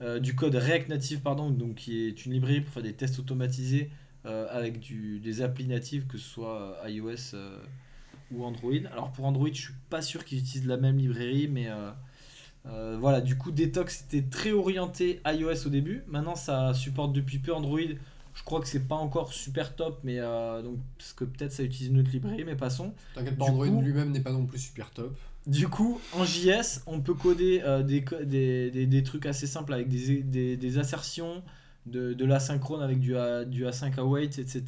S2: euh, du code React Native, pardon, donc qui est une librairie pour faire des tests automatisés avec du, des applis natives, que ce soit iOS ou Android. Alors pour Android, je suis pas sûr qu'ils utilisent la même librairie, mais euh, voilà, du coup, Detox était très orienté iOS au début. Maintenant, ça supporte depuis peu Android. Je crois que c'est pas encore super top, mais euh, donc parce que peut-être ça utilise une autre librairie, mais passons.
S3: T'inquiète pas,
S2: Du
S3: Android lui-même n'est pas non plus super top.
S2: Du coup, en JS, on peut coder euh, des, des, des, des trucs assez simples avec des, des, des assertions, de, de l'asynchrone avec du, du async await, etc.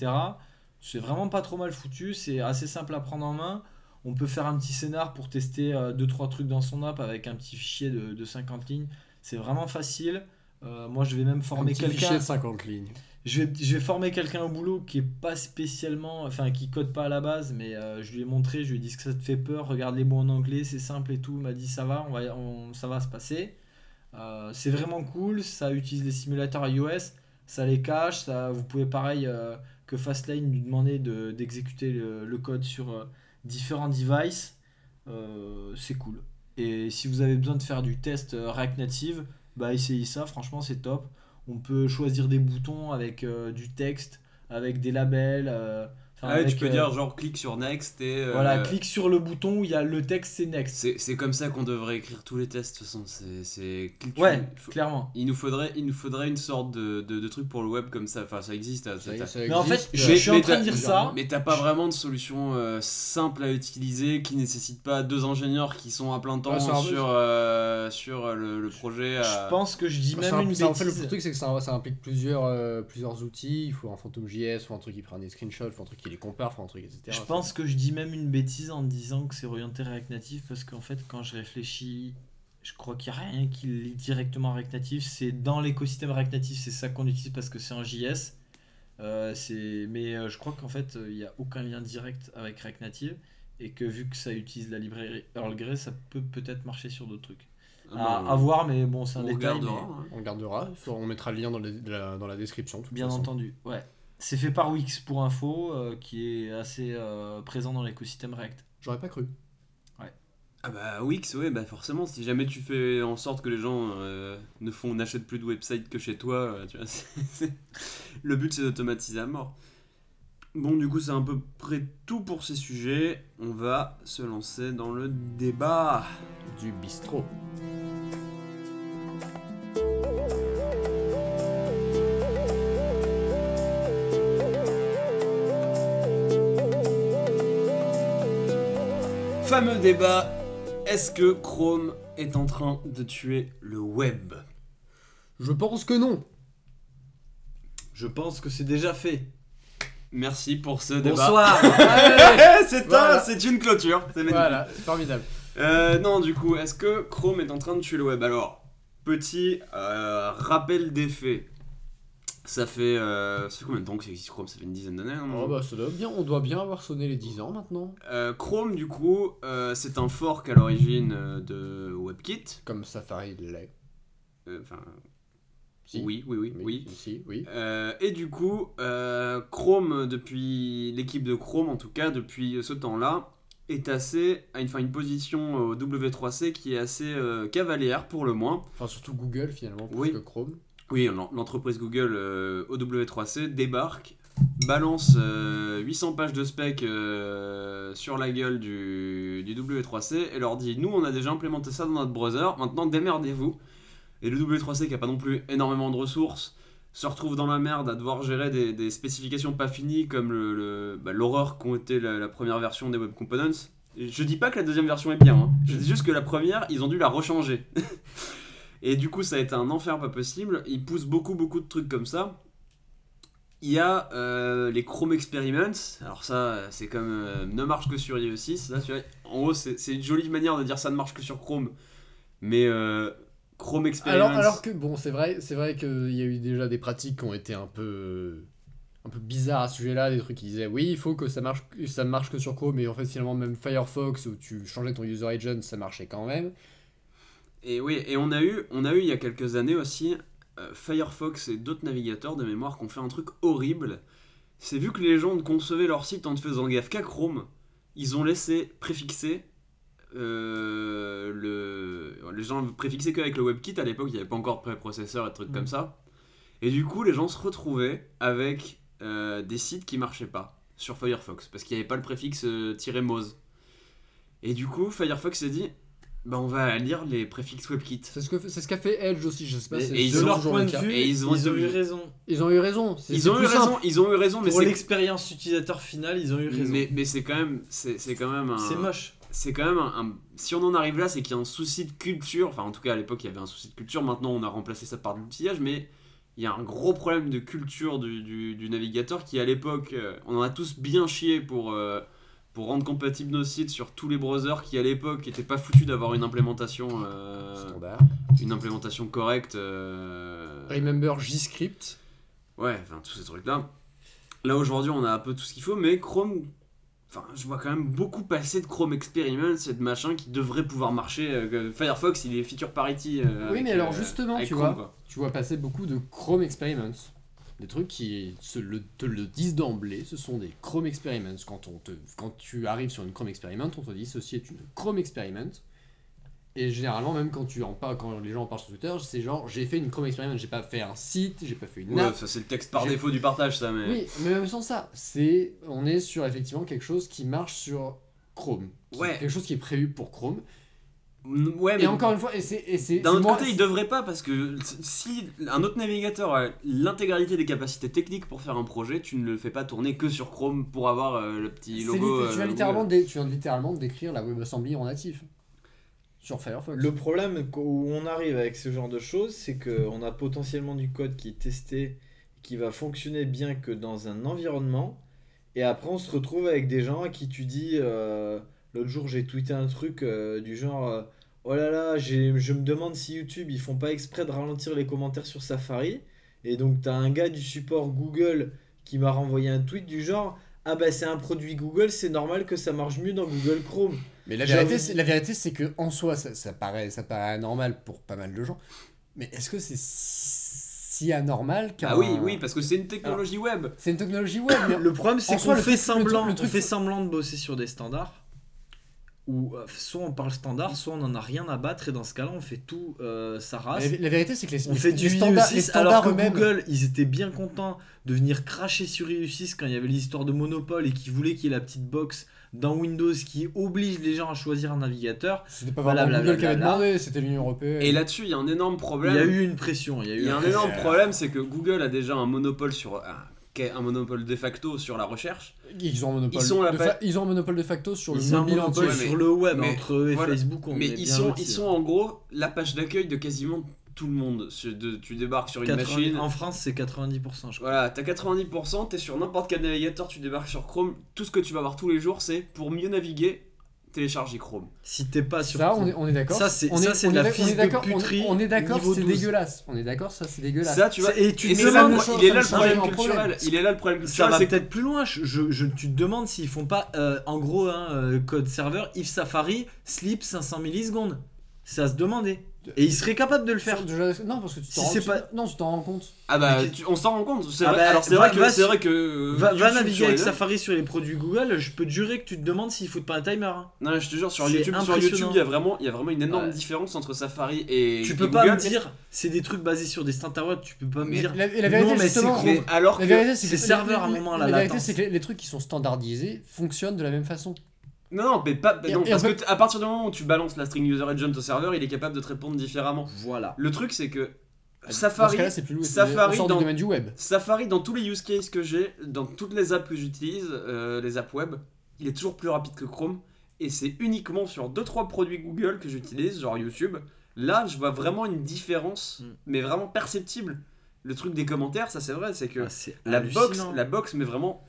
S2: C'est vraiment pas trop mal foutu, c'est assez simple à prendre en main. On peut faire un petit scénar pour tester 2-3 trucs dans son app avec un petit fichier de, de 50 lignes. C'est vraiment facile. Euh, moi, je vais même former quelqu'un.
S3: fichier de 50 lignes.
S2: Je vais, je vais former quelqu'un au boulot qui est pas spécialement, enfin qui code pas à la base, mais euh, je lui ai montré, je lui ai dit que ça te fait peur, regarde les mots en anglais, c'est simple et tout. Il m'a dit ça va, on va, on- ça va se passer. Euh, c'est vraiment cool, ça utilise les simulateurs iOS, ça les cache, ça, vous pouvez pareil euh, que Fastlane lui demander de- d'exécuter le, le code sur euh, différents devices. Euh, c'est cool. Et si vous avez besoin de faire du test euh, React Native, bah essayez ça, franchement c'est top. On peut choisir des boutons avec euh, du texte, avec des labels. Enfin,
S1: Ah ouais, tu peux
S2: euh,
S1: dire genre clique sur Next et. euh,
S2: Voilà, clique sur le bouton où il y a le texte, c'est next.
S1: C'est c'est comme ça qu'on devrait écrire tous les tests de toute façon. C'est c'est clique-
S2: Ouais,
S1: faut-
S2: clairement.
S1: Il nous faudrait il nous faudrait une sorte de, de, de truc pour le web comme ça. Enfin ça existe. ça-
S3: Ça-
S1: ça-
S3: ça
S2: Mais en fait, je suis en train de dire ça.
S1: Mais t'as pas vraiment de solution euh, simple à utiliser qui nécessite pas deux ingénieurs qui sont à plein temps
S3: un
S1: sur, euh, sur le, le projet.
S2: Je
S1: euh,
S2: pense que je dis
S3: Bah,
S2: même
S3: ça,
S2: une
S3: ça, en fait, le
S2: bêtise.
S3: truc, c'est que ça, ça implique plusieurs, euh, plusieurs outils. Il faut un Phantom JS, il faut un truc qui prend des screenshots, il faut un truc qui les compare, il faut un truc, etc.
S2: Je pense que je dis même une bêtise en disant que c'est orienté React Native parce qu'en fait, quand je réfléchis, je crois qu'il n'y a rien qui lie directement React Native. C'est dans l'écosystème React Native, c'est ça qu'on utilise parce que c'est en JS. Euh, c'est- mais euh, je crois qu'en fait, euh, il n'y a aucun lien direct avec React Native et que vu que ça utilise la librairie Earl Grey, ça peut peut-être marcher sur d'autres trucs.
S1: bah,
S2: À, à voir, mais bon, c'est un
S1: on
S2: détail.
S1: regardera.
S2: mais-
S1: hein.
S3: On regardera, faut- on mettra le lien dans, les- la, dans la description.
S2: Bien
S3: façon.
S2: entendu, ouais. C'est fait par Wix pour info, euh, qui est assez euh, présent dans l'écosystème React.
S3: J'aurais pas cru.
S1: Ah bah Wix, ouais, bah forcément, si jamais tu fais en sorte que les gens euh, ne font n'achètent plus de website que chez toi, tu vois, c'est- c'est- le but c'est d'automatiser à mort. Bon, du coup, c'est à peu près tout pour ces sujets. On va se lancer dans le débat.
S3: Du bistrot.
S1: Fameux débat. Est-ce que Chrome est en train de tuer le web?
S3: Je pense que non.
S2: Je pense que c'est déjà fait.
S1: Merci pour ce débat.
S2: Bonsoir
S1: c'est
S3: Voilà.
S1: c'est une clôture. C'est.
S3: Voilà, formidable.
S1: Euh, non, du coup, est-ce que Chrome est en train de tuer le web? Alors, petit euh, rappel des faits. Ça fait, euh, ça fait combien de temps que ça existe Chrome? Ça fait une dizaine d'années non?
S3: Oh bah ça doit bien, on doit bien avoir sonné les 10 ans maintenant.
S1: Euh, Chrome, du coup, euh, c'est un fork à l'origine de WebKit.
S3: Comme Safari l'est.
S1: Enfin,
S3: Si.
S1: oui, oui, oui, oui.
S3: Si, oui.
S1: Et du coup, Chrome, depuis l'équipe de Chrome en tout cas, depuis ce temps-là, est assez à une, position au W3C qui est assez cavalière pour le moins.
S3: Enfin surtout Google finalement, plus
S1: Oui.
S3: que Chrome.
S1: Oui, l'en- l'entreprise Google euh, au W3C débarque, balance euh, 800 pages de spec euh, sur la gueule du, du W3C et leur dit Nous, on a déjà implémenté ça dans notre browser, maintenant démerdez-vous. Et le W3C, qui a pas non plus énormément de ressources, se retrouve dans la merde à devoir gérer des, des spécifications pas finies comme le- le- bah, l'horreur qu'ont été la, la première version des Web Components. Je dis pas que la deuxième version est bien, hein. je dis juste que la première, ils ont dû la rechanger. Et du coup, ça a été un enfer pas possible. Ils poussent beaucoup, beaucoup de trucs comme ça. Il y a euh, les Chrome Experiments. Alors ça, c'est comme euh, ne marche que sur iOS 6. Là, tu vois, en gros, c'est une jolie manière de dire ça ne marche que sur Chrome. Mais euh, Chrome Experiments.
S3: Alors, alors que bon, c'est vrai, vrai qu'il y a eu déjà des pratiques qui ont été un peu, un peu bizarres à ce sujet-là, des trucs qui disaient oui, il faut que ça marche, ça marche que sur Chrome, mais en fait finalement même Firefox où tu changeais ton user agent, ça marchait quand même.
S1: Et oui, et on a eu, on a eu il y a quelques années aussi euh, Firefox et d'autres navigateurs de mémoire qui ont fait un truc horrible. C'est vu que les gens concevaient leur site en ne faisant gaffe qu'à Chrome, ils ont laissé préfixer euh, le. Les gens préfixaient qu'avec le WebKit à l'époque, il n'y avait pas encore de préprocesseur et de trucs
S3: Mm.
S1: comme ça. Et du coup, les gens se retrouvaient avec euh, des sites qui marchaient pas sur Firefox parce qu'il n'y avait pas le préfixe euh, Mose. Et du coup, Firefox s'est dit bah, on va lire les préfixes WebKit.
S3: C'est ce que c'est ce qu'a fait Edge aussi, je sais pas.
S2: Et,
S3: c'est-
S1: et ils
S2: de
S1: ont-
S2: leur
S3: toujours
S2: point
S3: le
S2: de
S3: cas.
S2: vue,
S1: Et ils ont
S2: eu raison.
S3: Ils ont eu raison. c'est-
S1: Ils
S3: c'est
S1: ont eu
S3: plus
S1: raison,
S3: simple.
S1: ils ont eu raison, mais
S2: Pour
S1: c'est
S2: l'expérience utilisateur finale, ils ont eu raison.
S1: mais, mais c'est quand même c'est c'est quand même un
S2: C'est moche.
S1: c'est quand même un, un- si on en arrive là c'est qu'il y a un souci de culture enfin en tout cas à l'époque il y avait un souci de culture maintenant on a remplacé ça par de l'outillage mais il y a un gros problème de culture du, du- du navigateur qui à l'époque euh, on en a tous bien chié pour euh, pour rendre compatibles nos sites sur tous les browsers qui à l'époque n'étaient pas foutus d'avoir une implémentation euh,
S3: Standard.
S1: une implémentation correcte euh,
S3: Remember JScript.
S1: Ouais, enfin tous ces trucs-là. Là aujourd'hui, on a un peu tout ce qu'il faut, mais Chrome, enfin, je vois quand même beaucoup passer de Chrome Experiments et de machin qui devraient pouvoir marcher. euh, Firefox, il est feature parity. euh,
S3: Oui,
S1: avec,
S3: mais alors justement, tu
S1: Chrome,
S3: vois,
S1: quoi.
S3: tu vois passer beaucoup de Chrome Experiments. Des trucs qui se le, te le disent d'emblée, ce sont des Chrome Experiments. Quand, on te, quand tu arrives sur une Chrome Experiment, on te dit ceci est une Chrome Experiment. Et généralement, même quand, tu en parles, quand les gens en parlent sur Twitter, c'est genre j'ai fait une Chrome Experiment, j'ai pas fait un site, j'ai pas fait une
S1: Ouais,
S3: app.
S1: ça c'est le texte par défaut du partage, ça, mais.
S3: Oui, mais même sans ça, c'est on est sur effectivement quelque chose qui marche sur Chrome. Qui-
S1: Ouais.
S3: Quelque chose qui est prévu pour Chrome.
S1: Ouais, mais
S3: Et encore une fois, et c'est. et c'est-
S1: d'un autre
S3: moi-
S1: côté, il devrait pas parce que si un autre navigateur a l'intégralité des capacités techniques pour faire un projet, tu ne le fais pas tourner que sur Chrome pour avoir euh, le petit logo.
S3: litté- tu, viens
S1: euh,
S3: littéralement de, tu viens littéralement de décrire la WebAssembly en natif. Sur Firefox.
S2: Le problème où on arrive avec ce genre de choses, c'est qu'on a potentiellement du code qui est testé, qui va fonctionner bien que dans un environnement, et après on se retrouve avec des gens à qui tu dis, euh, l'autre jour j'ai tweeté un truc euh, du genre, euh, oh là là, je me demande si YouTube ils font pas exprès de ralentir les commentaires sur Safari, et donc t'as un gars du support Google qui m'a renvoyé un tweet du genre, ah bah c'est un produit Google, c'est normal que ça marche mieux dans Google Chrome.
S3: Mais la vérité, c'est, la vérité, c'est que en soi, ça, ça paraît, ça paraît anormal pour pas mal de gens. Mais est-ce que c'est si anormal qu'un...
S1: Ah oui, oui, parce que c'est une technologie web.
S3: C'est une technologie web, mais
S2: Le problème, c'est qu'on fait
S3: truc- le
S2: semblant,
S3: truc- le truc-
S2: on fait semblant de bosser sur des standards. Ou euh, soit on parle standard, soit on en a rien à battre, et dans ce cas-là, on fait tout euh, sa race.
S3: la, la vérité, c'est que les,
S2: On
S3: les-
S2: fait
S3: les
S2: du
S3: standards, les
S2: IE6 alors
S3: standards
S2: que
S3: eux-mêmes.
S2: Google, ils étaient bien contents de venir cracher sur IE6 quand il y avait l'histoire de monopole et qu'ils voulaient qu'il y ait la petite box dans Windows qui oblige les gens à choisir un navigateur.
S3: C'était pas vraiment
S2: Blablabla.
S3: Google qui avait demandé, c'était l'Union Européenne.
S1: Et là-dessus, il y a un énorme
S2: Il
S1: problème.
S2: y a eu une pression. Il y a eu
S1: Il y a un énorme
S3: Euh,
S1: problème, c'est que Google a déjà un monopole sur un, qu'est un monopole de facto sur la recherche.
S3: Ils ont un monopole.
S1: Ils sont
S3: de fa- ils ont un monopole de facto sur le
S2: Ils ont un
S3: mobile
S2: monopole
S3: entier.
S1: Ouais, mais-
S2: sur le web
S1: mais
S2: entre eux et
S1: voilà.
S2: Facebook. On
S1: mais
S2: est
S1: ils
S2: bien
S1: sont, ils
S2: hein.
S1: sont en gros la page d'accueil de quasiment tout le monde. De- tu débarques sur une
S2: 90
S1: machine.
S2: En France, c'est 90%, je crois.
S1: Voilà, t'as 90%, t'es sur n'importe quel navigateur, tu débarques sur Chrome. Tout ce que tu vas voir tous les jours, c'est pour mieux naviguer, télécharger Chrome.
S2: Si t'es pas sur
S3: Ça, on est, on est d'accord.
S2: Ça, c'est-
S3: on
S2: ça,
S3: est-
S2: c'est
S3: on
S2: de la fils
S3: est
S2: de
S3: d'accord, on est-
S2: puterie
S3: On est d'accord, c'est
S2: 12.
S3: dégueulasse. On est d'accord, ça c'est dégueulasse.
S1: Ça, tu vois.
S2: Et tu
S3: ça
S1: il est là le problème culturel. Il est là le problème
S2: Ça
S1: culturel.
S2: va
S1: c'est que-
S2: peut-être plus loin. Je, tu te demandes s'ils font pas, euh, en gros, hein, euh, code serveur, if Safari, sleep 500 millisecondes. C'est à se demander. Et ils seraient capables de le faire.
S3: Déjà- Non, parce que tu
S2: Si
S3: t'en rends
S2: c'est
S3: tu-
S2: pas-
S3: Non, tu t'en rends compte.
S1: Ah bah, tu- on s'en rend compte. c'est
S2: Ah
S1: vrai.
S2: bah,
S1: Alors c'est vrai que vrai que euh,
S2: Va, va
S1: YouTube
S2: naviguer avec Safari sur les produits Google, je peux te jurer que tu te demandes s'ils foutent pas un timer. hein.
S1: Non, je te jure, sur YouTube, sur. YouTube, il y a vraiment, il y a vraiment une énorme
S2: Ouais.
S1: différence entre Safari et.
S2: tu
S1: et
S2: peux pas
S1: Google.
S2: me dire, c'est des trucs basés sur des standards, tu peux pas me
S3: Mais
S2: dire.
S3: la, vérité,
S2: non, mais c'est.
S1: Mais alors que.
S3: c'est
S2: serveur, à un moment,
S3: La,
S2: la
S3: vérité,
S2: latence.
S3: c'est que les trucs qui sont standardisés fonctionnent de la même façon.
S1: Non, non, mais pas.
S3: Et-
S1: non,
S3: et
S1: parce
S3: en
S1: que t- à partir du moment où tu balances la string user agent au serveur, il est capable de te répondre différemment.
S2: Voilà.
S1: Le truc, c'est que
S3: Dans ce
S1: Safari,
S3: cas-là, c'est plus lourd.
S1: Safari
S3: on sort
S1: dans-
S3: du domaine du web.
S1: Safari, dans tous les use cases que j'ai, dans toutes les apps que j'utilise, euh, les apps web, il est toujours plus rapide que Chrome. Et c'est uniquement sur 2-3 produits Google que j'utilise, genre YouTube. Là, je vois vraiment une différence,
S2: Mm.
S1: mais vraiment perceptible. le truc des commentaires, ça c'est vrai, c'est que
S2: Ah, c'est
S1: la
S2: hallucinant.
S1: box, la box met vraiment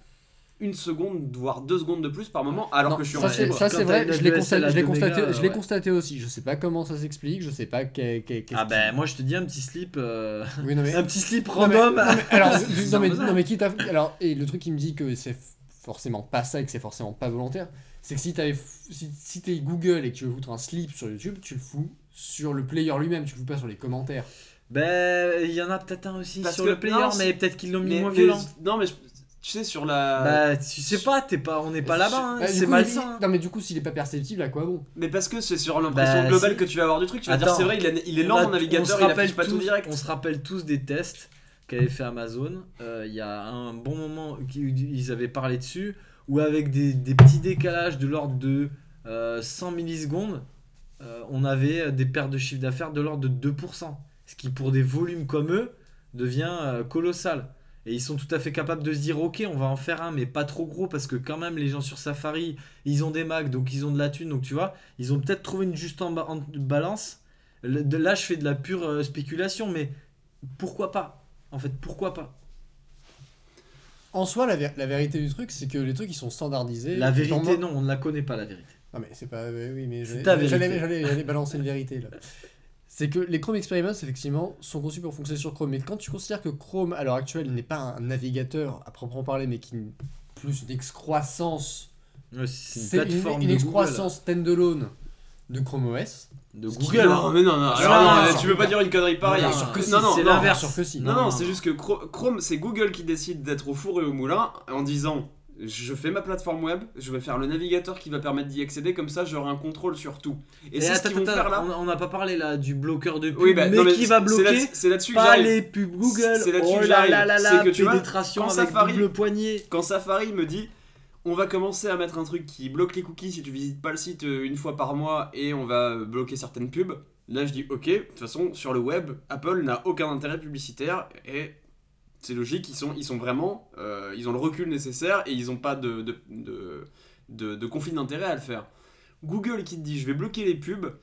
S1: une seconde, voire deux secondes de plus par moment, alors
S3: Non,
S1: que je suis en
S3: ça c'est
S1: fibre.
S3: ça, c'est vrai, je l'ai constaté,
S2: à
S3: je l'ai
S2: 2
S3: constaté,
S2: ouais.
S3: constaté aussi. Je sais pas comment ça s'explique, je sais pas qu'est- qu'est-ce
S2: Ah
S3: qui-
S2: ben moi je te dis un petit slip. euh,
S3: Oui, non, mais-
S2: un petit slip
S3: Non, mais-
S2: random.
S3: non, mais- alors, non, mais, non, mais quitte à- alors, et le truc qui me dit que c'est forcément pas ça et que c'est forcément pas volontaire, c'est que si t'avais si, si t'es Google et que tu veux foutre un slip sur YouTube, tu le fous sur le player lui-même, tu le fous pas sur les commentaires.
S2: Ben il y en a peut-être un aussi
S1: Parce
S2: sur
S1: que-
S2: le player,
S1: non,
S2: mais peut-être qu'ils l'ont mis
S1: Mais-
S2: moins
S1: mais-
S2: violent.
S1: non, mais je- tu sais, sur la.
S2: Bah tu sais pas, t'es pas, on n'est pas là-bas. hein,
S3: Bah,
S2: c'est
S3: coup,
S2: malsain.
S3: il- Non mais du coup s'il est pas perceptible, à quoi bon?
S1: Mais parce que c'est sur l'impression
S2: Bah,
S1: globale
S2: si.
S1: que tu vas avoir du truc, tu vas dire
S2: Attends.
S1: c'est vrai, il est, il est
S2: On
S1: lent
S2: a-
S1: mon
S2: on
S1: navigateur,
S2: se
S1: il
S2: rappelle
S1: affiche pas tout
S2: tous-
S1: direct.
S2: On se rappelle tous des tests qu'avait fait Amazon. Euh, Il y a un bon moment qu'ils avaient parlé dessus, où avec des, des petits décalages de l'ordre de euh, 100 millisecondes, euh, on avait des pertes de chiffre d'affaires de l'ordre de 2%. Ce qui pour des volumes comme eux devient euh, colossal. Et ils sont tout à fait capables de se dire ok on va en faire un mais pas trop gros parce que quand même les gens sur Safari ils ont des Macs donc ils ont de la thune donc tu vois ils ont peut-être trouvé une juste en, ba- en balance de- Là, je fais de la pure euh, spéculation, mais pourquoi pas? En fait, pourquoi pas?
S3: En soi, la, vé- la vérité du truc, c'est que les trucs ils sont standardisés.
S2: La vérité, non, on ne la connaît pas, la vérité.
S3: Non mais c'est pas euh, oui mais j'allais balancer une vérité là. C'est que les Chrome Experiments effectivement sont conçus pour fonctionner sur Chrome mais quand tu considères que Chrome à l'heure actuelle n'est pas un navigateur à proprement parler mais qui est plus une excroissance
S2: Ouais, c'est une
S3: une, une
S2: de
S3: excroissance standalone de Chrome OS.
S2: De Google.
S1: non,
S2: hein.
S1: mais non, non,
S3: Ah,
S1: alors
S3: non,
S1: non,
S3: non,
S1: tu veux pas dire une connerie pareille.
S2: Non,
S1: hein.
S2: sûr
S3: que si,
S1: non, non,
S2: c'est l'inverse.
S3: Sûr que si.
S1: Non,
S2: Non,
S1: non,
S2: non.
S1: c'est juste que Chrome, c'est Google qui décide d'être au four et au moulin en disant je fais ma plateforme web, je vais faire le navigateur qui va permettre d'y accéder, comme ça j'aurai un contrôle sur tout. Et,
S2: Et
S1: c'est ce qu'ils vont faire là.
S2: on- n'a pas parlé là du bloqueur de pub,
S1: Oui, bah,
S2: mais
S1: non, mais
S2: qui va
S1: là-
S2: bloquer
S1: C'est là-dessus que
S2: pas les pubs Google.
S1: C'est là-dessus
S2: oh
S1: que
S2: là
S1: j'arrive.
S2: là là
S1: C'est
S2: là,
S1: que tu vois,
S2: pénétration
S1: quand
S2: avec
S1: Safari-
S2: double poignet.
S1: Quand Safari me dit on va commencer à mettre un truc qui bloque les cookies si tu visites pas le site euh, une fois par mois et on va euh, bloquer certaines pubs, là je dis ok, de toute façon sur le web, Apple n'a aucun intérêt publicitaire et c'est logique, ils sont, ils sont vraiment, euh, ils ont le recul nécessaire et ils ont pas de, de, de, de- de conflit d'intérêt à le faire. Google qui te dit je vais bloquer les pubs,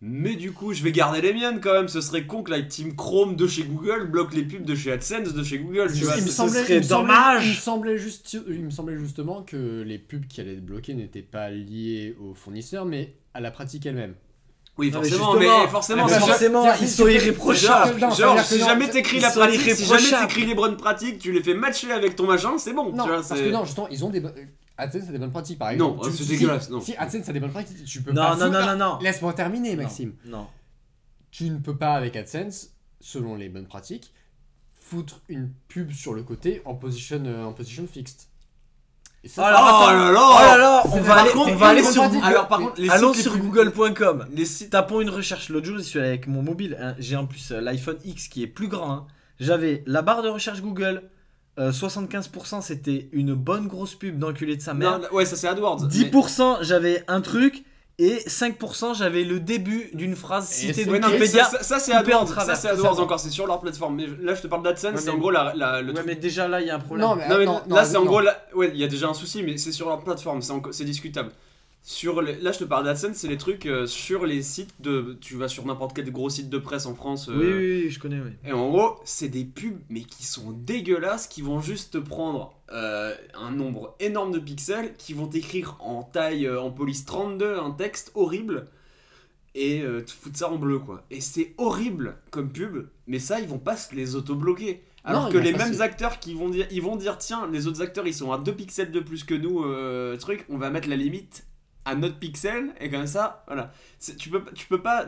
S1: mais du coup je vais garder les miennes quand même, ce serait con que la team Chrome de chez Google bloque les pubs de chez AdSense de chez Google, tu
S3: Il me
S2: ce
S1: c'est-
S3: semblait,
S2: serait
S3: il me semblait-
S2: dommage.
S3: Il me semblait juste, il me semblait justement que les pubs qui allaient être bloquées n'étaient pas liées aux fournisseurs, mais à la pratique elle-même.
S1: Oui,
S2: Non, mais
S1: forcément, mais,
S2: justement,
S1: forcément,
S2: mais
S1: c'est-
S2: forcément, ils sont irréprochables.
S3: non,
S1: Genre, si
S3: non,
S1: jamais
S3: c'est-
S1: t'écris la pratique, si jamais t'écris les bonnes pratiques, tu les fais matcher avec ton machin, c'est bon.
S3: Non,
S1: tu vois,
S3: parce
S1: c'est-
S3: que non, justement, ils ont des bonnes. AdSense a des bonnes pratiques, par
S1: Non,
S3: exemple. Tu-
S1: c'est
S3: si-
S1: dégueulasse, non.
S3: Si AdSense a des bonnes pratiques, tu peux
S2: Non,
S3: pas.
S2: non, non, non, non.
S3: Laisse-moi terminer,
S2: Non,
S3: Maxime.
S2: Non.
S3: Tu ne peux pas, avec AdSense, selon les bonnes pratiques, foutre une pub sur le côté en position, euh, en position fixed. Ça,
S2: Oh
S3: ça-
S2: là
S1: Oh là
S2: Oh
S1: là
S2: on va aller,
S3: contre,
S2: on va aller
S3: les
S2: sur Google.
S1: Alors, par contre, les
S2: Allons sur google.com.
S1: Les sites.
S2: Tapons une recherche. L'autre jour, je suis allé avec mon mobile. hein, J'ai en plus euh, l'iPhone X qui est plus grand. hein. J'avais la barre de recherche Google. euh, 75% c'était une bonne grosse pub d'enculé de sa mère.
S1: Non, ouais, ça c'est AdWords.
S2: 10% j'avais un truc. Et 5% j'avais le début d'une phrase citée de
S1: Ouais, non, mais
S2: Wikipédia.
S1: ça, ça, ça, c'est AdWords. Ça c'est AdWords
S2: ça.
S1: encore, c'est sur leur plateforme. Mais là, je te parle d'AdSense,
S2: Ouais,
S1: c'est en gros la, la- le
S2: Ouais,
S1: truc.
S2: mais déjà là il y a un problème.
S3: Non, mais,
S1: Non, mais
S3: non, non,
S1: là, c'est en gros, ouais, il y a déjà un souci, mais c'est sur leur plateforme, c'est discutable. Sur les- là, je te parle d'AdSense, c'est les trucs euh, sur les sites de. Tu vas sur n'importe quel gros site de presse en France. euh,
S2: Oui, oui, oui, je connais, oui.
S1: Et en gros, c'est des pubs, mais qui sont dégueulasses, qui vont juste te prendre euh, un nombre énorme de pixels, qui vont t'écrire en taille, euh, en police 32, un texte horrible, et euh, te foutre ça en bleu, quoi. Et c'est horrible comme pub, mais ça, ils vont pas se les auto-bloquer. Alors
S3: Non,
S1: que les mêmes acteurs qui vont dire, ils vont dire, tiens, les autres acteurs, ils sont à 2 pixels de plus que nous, euh, truc, on va mettre la limite à notre pixel, et comme ça, voilà. Tu peux, tu peux pas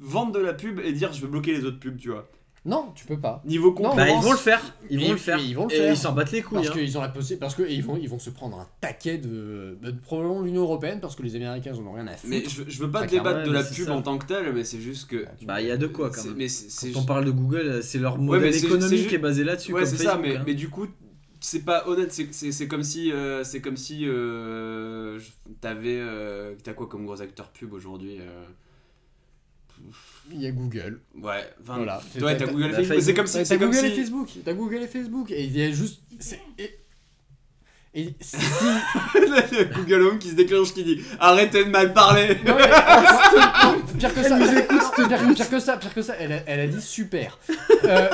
S1: vendre de la pub et dire, je vais bloquer les autres pubs, tu vois.
S3: Non, tu peux pas.
S1: Niveau concurrence.
S2: Bah, ils vont le faire. Ils vont le faire.
S3: ils vont le
S2: Et
S3: faire.
S2: ils s'en battent les couilles.
S3: Parce
S2: hein.
S3: qu'ils ont la possibilité, parce qu'ils vont, ils vont se prendre un taquet de, de probablement l'Union Européenne, parce que les Américains ils en ont rien à foutre.
S1: Mais je, je veux pas débattre de la pub
S2: ça.
S1: en tant que telle, mais c'est juste que.
S2: Bah, il y a de quoi quand même.
S1: Mais
S2: Quand on parle de Google, c'est leur modèle
S1: c'est
S2: économique qui est basé là-dessus.
S1: Ouais,
S2: comme
S1: c'est ça,
S2: Facebook,
S1: mais,
S2: hein.
S1: mais du coup, c'est pas honnête. C'est- C'est c'est comme si. euh, c'est comme si. euh, je- T'avais. euh, T'as quoi comme gros acteur pub aujourd'hui euh,
S3: Il y a Google.
S1: Ouais, enfin.
S3: Voilà.
S1: Ouais, t'as Google et Facebook. C'est comme
S3: T'as
S1: si.
S3: t'as Google et. Facebook. T'as Google et Facebook. Et il y a juste. Et, si.
S1: Google Home qui se déclenche, qui dit Arrêtez de mal parler
S3: Non, mais- non, pire que ça. Pire, pire que ça, pire que ça, elle a, elle a dit super. Euh,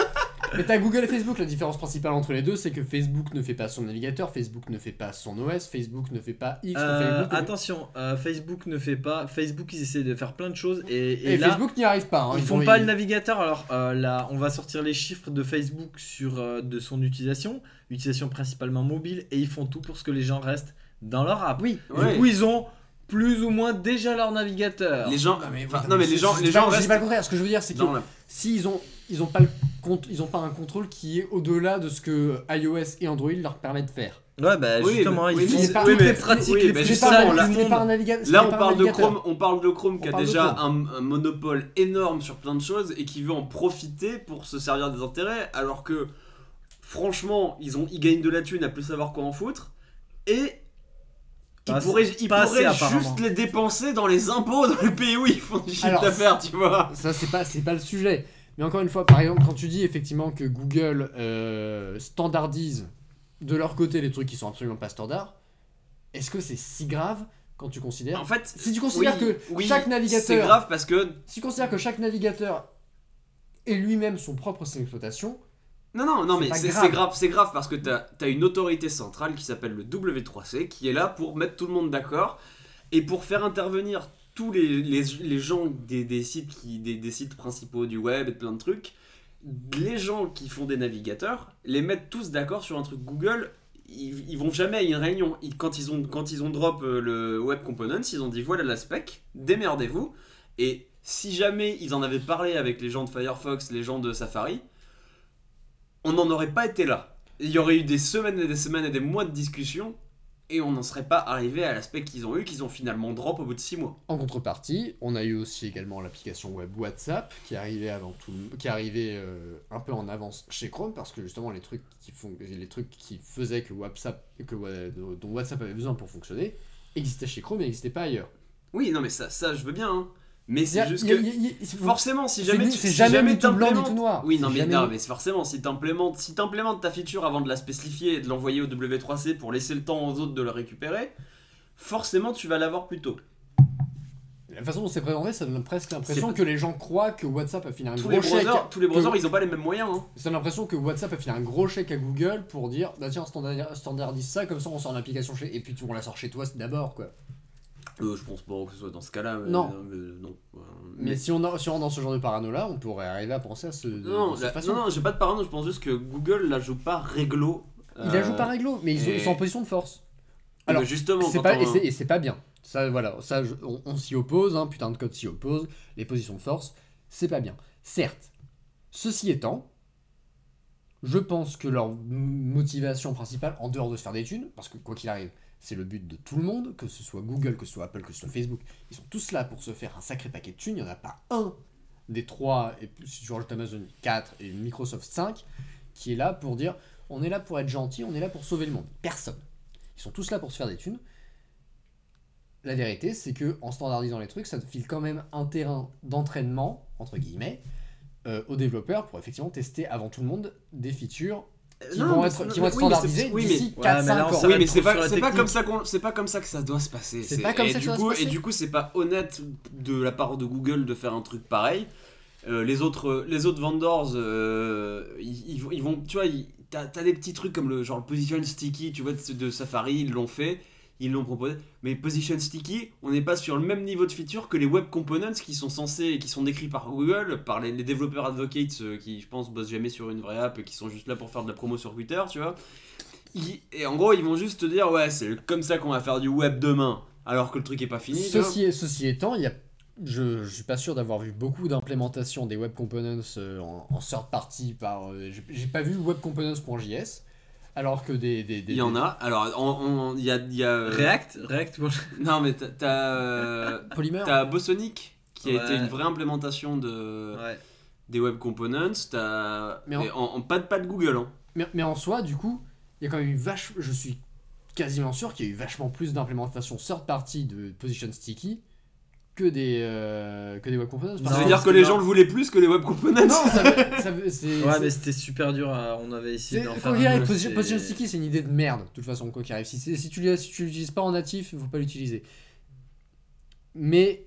S3: Mais t'as Google et Facebook, la différence principale entre les deux, c'est que Facebook ne fait pas son navigateur, Facebook ne fait pas son OS, Facebook ne fait pas X,
S2: Euh,
S3: Facebook fait-
S2: attention, euh, Facebook ne fait pas. Facebook, ils essaient de faire plein de choses et, et
S3: Et,
S2: là,
S3: Facebook n'y arrive pas. hein,
S2: ils font
S3: ont-
S2: pas le navigateur. Alors euh, là, on va sortir les chiffres de Facebook sur euh, de son utilisation, utilisation principalement mobile, et ils font tout pour ce que les gens restent dans leur app.
S3: Oui.
S1: Ouais.
S2: Du coup, ils ont plus ou moins déjà leur navigateur.
S1: Les gens,
S3: Non mais,
S1: enfin, non mais les gens, les gens
S3: je dis
S1: restent
S3: pas le contraire. Ce que je veux dire, c'est que s'ils ont, ils ont pas le compte, ils ont pas un contrôle qui est au-delà de ce que iOS et Android leur permettent de faire.
S2: Ouais, bah
S1: Oui,
S2: justement,
S1: mais-
S2: ils
S1: oui,
S2: font
S3: toutes les
S2: pratiques
S1: oui,
S2: les plus
S1: là-
S2: monde.
S3: pas un
S1: Là, on
S3: pas un
S1: parle de. Chrome, on parle de Chrome qui a déjà un monopole énorme sur plein de choses et qui veut en profiter pour se servir des intérêts, alors que franchement, ils ont, ils gagnent de la thune à plus savoir quoi en foutre et ils pourraient,
S2: apparemment.
S1: juste les dépenser dans les impôts dans les pays où ils font du chiffre d'affaires, tu vois.
S3: Ça, c'est pas, pas le sujet. Mais encore une fois, par exemple, quand tu dis effectivement que Google euh, standardise de leur côté les trucs qui sont absolument pas standards, est-ce que c'est si grave quand tu considères
S1: En fait,
S3: Si tu considères
S1: oui,
S3: que
S1: oui,
S3: chaque navigateur-
S1: c'est grave parce que
S3: Si tu considères que chaque navigateur est lui-même son propre système d'exploitation,
S1: Non, non, non, mais c'est
S3: grave.
S1: c'est grave, c'est grave parce que t'as as une autorité centrale qui s'appelle le W3C qui est là pour mettre tout le monde d'accord et pour faire intervenir tous les, les, les gens des, des sites qui, des, des sites principaux du web et plein de trucs. Les gens qui font des navigateurs, les mettent tous d'accord sur un truc Google. Ils, ils vont jamais à une réunion. Ils- quand, ils ont, quand ils ont drop euh, le Web Components, ils ont dit voilà la spec, démerdez-vous. Et si jamais ils en avaient parlé avec les gens de Firefox, les gens de Safari, on n'en aurait pas été là. Il y aurait eu des semaines et des semaines et des mois de discussion et on n'en serait pas arrivé à l'aspect qu'ils ont eu, qu'ils ont finalement drop au bout de 6 mois.
S3: en contrepartie, on a eu aussi également l'application web WhatsApp qui arrivait avant tout, qui arrivait euh, un peu en avance chez Chrome parce que justement les trucs qui font, les trucs qui faisaient que WhatsApp, que dont WhatsApp avait besoin pour fonctionner, existaient chez Chrome et n'existaient pas ailleurs.
S1: Oui, non mais ça, ça je veux bien. hein. Mais c'est juste
S3: il y a-
S1: que...
S3: il y a- il y a-
S1: Forcément, si jamais tu
S3: c'est
S1: si
S3: jamais
S1: jamais
S3: tout blanc, ni
S1: t'implémentes-
S3: tout noir.
S1: Oui, non mais,
S3: jamais-
S1: non, mais forcément, si t'implémentes si ta feature avant de la spécifier et de l'envoyer au W3C pour laisser le temps aux autres de le récupérer, forcément tu vas l'avoir plus tôt.
S3: La façon dont c'est présenté, ça donne presque l'impression que les gens croient que WhatsApp a filé un
S1: Tous
S3: gros
S1: les
S3: chèque.
S1: browsers, tous les browsers
S3: que-
S1: ils ont pas les mêmes moyens. hein.
S3: Ça donne l'impression que WhatsApp a filé un gros chèque à Google pour dire bah tiens standard- standardise ça comme ça on sort l'application chez et puis tu on la sort chez toi d'abord quoi.
S1: Euh, je pense pas que ce soit dans ce cas-là. mais-
S3: Non.
S1: mais non. Euh,
S3: Mais, si on a, si on rentre dans ce genre de parano là, on pourrait arriver à penser à ce de,
S1: Non,
S3: de cette
S1: la-
S3: façon.
S1: non, non, j'ai pas de parano, je pense juste que Google la joue pas réglo.
S3: Il la
S1: Euh,
S3: joue pas réglo, mais ils, sont-
S1: et-
S3: ils sont en position de force.
S1: Alors, justement,
S3: C'est pas, et c'est- pas bien. Ça, voilà, ça, je- on, on s'y oppose, hein, putain de code s'y oppose, les positions de force, c'est pas bien. Certes, ceci étant, je pense que leur motivation principale, en dehors de se faire des thunes, parce que quoi qu'il arrive, c'est le but de tout le monde, que ce soit Google, que ce soit Apple, que ce soit Facebook, ils sont tous là pour se faire un sacré paquet de thunes, il n'y en a pas un des trois, et si tu rajoutes Amazon 4 et Microsoft 5, qui est là pour dire on est là pour être gentil, on est là pour sauver le monde. Personne. Ils sont tous là pour se faire des thunes. La vérité, c'est que en standardisant les trucs, ça te file quand même un terrain d'entraînement, entre guillemets, euh, aux développeurs pour effectivement tester avant tout le monde des features qui
S1: Non,
S3: vont
S1: mais
S3: être,
S1: c'est-
S3: qui vont être
S1: oui, mais c'est-
S3: standardisées
S1: oui, mais-
S3: d'ici
S2: Ouais,
S3: 4-5
S2: mais là, on
S3: ans.
S2: s'arrête
S1: Oui, mais
S2: trop
S1: c'est pas, pas comme ça qu'on, c'est pas comme ça que ça doit se passer.
S3: C'est pas comme
S1: et
S3: ça que
S1: du
S3: ça doit
S1: coup,
S3: se passer.
S1: Et du coup, c'est pas honnête de la part de Google de faire un truc pareil. Euh, les autres, les autres vendors, euh, ils, ils vont- ils vont, tu vois, t'as des petits trucs comme le genre le position sticky, tu vois, de, de Safari, ils l'ont fait, ils l'ont proposé. Mais position sticky, on n'est pas sur le même niveau de feature que les web components qui sont censés, qui sont décrits par Google, par les, les développeurs advocates euh, qui, je pense, bossent jamais sur une vraie app et qui sont juste là pour faire de la promo sur Twitter, tu vois. Ils- et en gros, ils vont juste te dire, ouais, c'est comme ça qu'on va faire du web demain, alors que le truc est pas fini.
S3: Ceci, ceci étant, il y a, je, je suis pas sûr d'avoir vu beaucoup d'implémentation des web components euh, en, en third party par. euh, j'ai- pas vu webcomponents.js, alors que des. des, des
S1: Il y en a. Alors, il y a. il y a, euh,
S2: React, React, moi,
S1: Non, mais t'as- euh,
S3: Polymer.
S1: T'as Bosonic, qui a été une vraie implémentation de,
S2: ouais.
S1: des web components. T'as.
S3: Mais en-
S1: et en, en- pas, de, pas de Google, hein.
S3: Mais, mais en soi, du coup, il y a quand même eu vache. Je suis quasiment sûr qu'il y a eu vachement plus d'implémentation third party de Position Sticky que des, euh, que des web components.
S1: Ça veut dire que
S2: que
S1: les
S2: non.
S1: gens le voulaient plus que les web components.
S3: Non, ça veut, ça.
S2: Ouais, mais c'était super dur. à- On avait essayé
S3: c'est-
S2: d'en faire.
S3: Arrive, Position,
S2: c'est-
S3: Position Sticky, c'est une idée de merde, de toute façon, quoi qu'il arrive. Si, si tu si tu l'utilises pas en natif, il faut pas l'utiliser. Mais.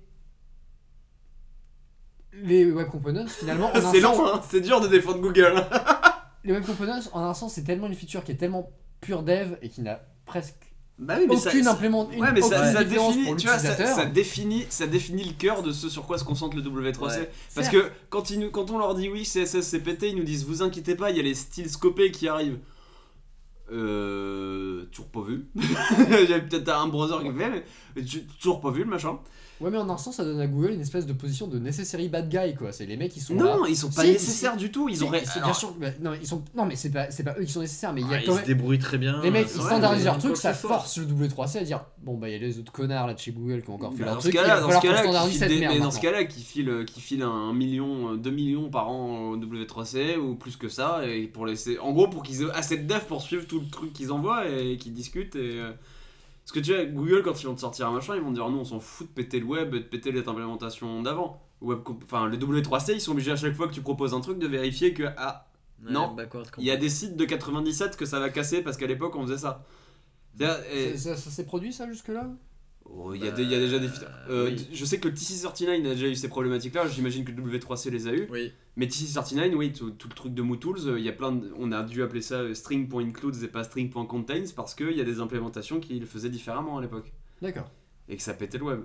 S3: Les web components, finalement,
S1: C'est long, hein. C'est dur de défendre Google. hein.
S3: les web components, en un sens, c'est tellement une feature qui est tellement pure dev et qui n'a presque
S1: Bah oui, mais ça-
S3: aucune
S1: ça-
S3: implémentation.
S1: Ouais, mais ça, définit,
S3: pour
S1: tu vois, ça, définit, ça définit le cœur de ce sur quoi se concentre le W3C.
S2: Ouais.
S1: Parce que quand, ils nous- quand on leur dit oui, CSS c'est pété, ils nous disent vous inquiétez pas, il y a les styles scopés qui arrivent. Euh. Toujours pas vu. A peut-être un browser qui fait, mais tu- toujours pas vu le machin.
S3: Ouais, mais en un sens, ça donne à Google une espèce de position de necessary bad guy, quoi. C'est les mecs qui sont là.
S1: Non, ils sont pas
S3: Si,
S1: nécessaires du tout. Ils
S3: Si,
S1: auraient. alors,
S3: bien sûr. bah, non, ils sont. Non, mais c'est pas, pas eux qui sont nécessaires, mais il y a
S2: Ah,
S3: quand
S2: ils
S3: même.
S2: se débrouillent très bien.
S3: Les mecs,
S2: euh,
S3: ils standardisent leur truc, ça
S2: ce
S3: force le W3C à dire bon, bah, il y a les autres connards là de chez Google qui ont encore fait
S1: bah,
S3: leur
S1: dans ce
S3: truc, va
S1: cas-là, dans ce cas-là, dans ce cas-là, qui file, qui file un million, 2 millions par an au W3C ou plus que ça, et pour laisser, en gros, pour qu'ils aient assez de dev pour suivre tout le truc qu'ils envoient et qu'ils discutent. Et, euh, parce que tu vois, Google, quand ils vont te sortir un machin, ils vont dire nous, on s'en fout de péter le web et de péter les implémentations d'avant. Web, enfin, le W3C, ils sont obligés à chaque fois que tu proposes un truc de vérifier que ah,
S2: Ouais,
S1: Non. il y a des sites de 97 que ça va casser parce qu'à l'époque on faisait ça. C'est-à-dire, et-
S3: Ça, ça- ça s'est produit ça jusque-là?
S1: Oh, Il y, a des- il y a déjà des. Euh,
S2: oui.
S1: Je sais que le TC39 a déjà eu ces problématiques-là, j'imagine que le W3C les a eu.
S2: Oui.
S1: Mais TC39, oui, tout, tout le truc de MooTools, euh, il y a plein de- on a dû appeler ça euh, string.includes et pas string.contains parce qu'il y a des implémentations qui le faisaient différemment à l'époque
S3: D'accord.
S1: et que ça pétait le web.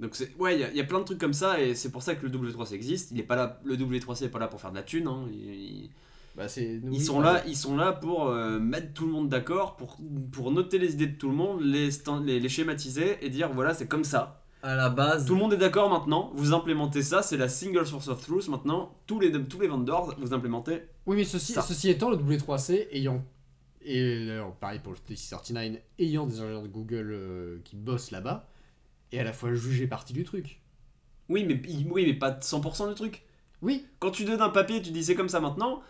S1: Donc c'est ouais, il y, a- il y a plein de trucs comme ça et c'est pour ça que le W3C existe. Il est pas là, le W3C est pas là pour faire de la thune. hein. Il- il-
S3: Bah,
S1: ils sont là, ils sont là pour euh, mettre tout le monde d'accord, pour, pour noter les idées de tout le monde, les, les, les schématiser et dire voilà c'est comme ça.
S2: À la base,
S1: Tout le monde est d'accord maintenant, vous implémentez ça, c'est la single source of truth maintenant, tous les, tous les vendors, vous implémentez.
S3: Oui, mais ceci,
S1: Ça.
S3: ceci étant, le W3C ayant. Et alors, pareil pour le TC39, ayant des ingénieurs de Google euh, qui bossent là-bas, est à la fois jugé partie du truc.
S1: Oui mais, oui, mais pas 100% du truc.
S3: Oui,
S1: Quand tu donnes un papier, tu dis c'est comme ça maintenant,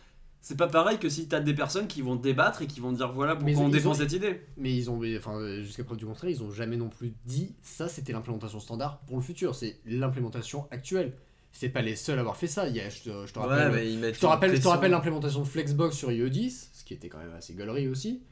S1: c'est pas pareil que si t'as des personnes qui vont débattre et qui vont dire voilà
S3: Mais
S1: pourquoi on
S3: ils
S1: défend
S3: ont-
S1: cette idée.
S3: mais ils ont. mais, Enfin, jusqu'à preuve du contraire, ils ont jamais non plus dit ça c'était l'implémentation standard pour le futur, c'est l'implémentation actuelle. C'est pas les seuls à avoir fait ça. Il y a, je, te, je te
S2: ouais,
S3: rappelle,
S2: mais
S3: je te rappelle, je te
S2: pression.
S3: rappelle l'implémentation de Flexbox sur IE10, ce qui était quand même assez gaulerie aussi.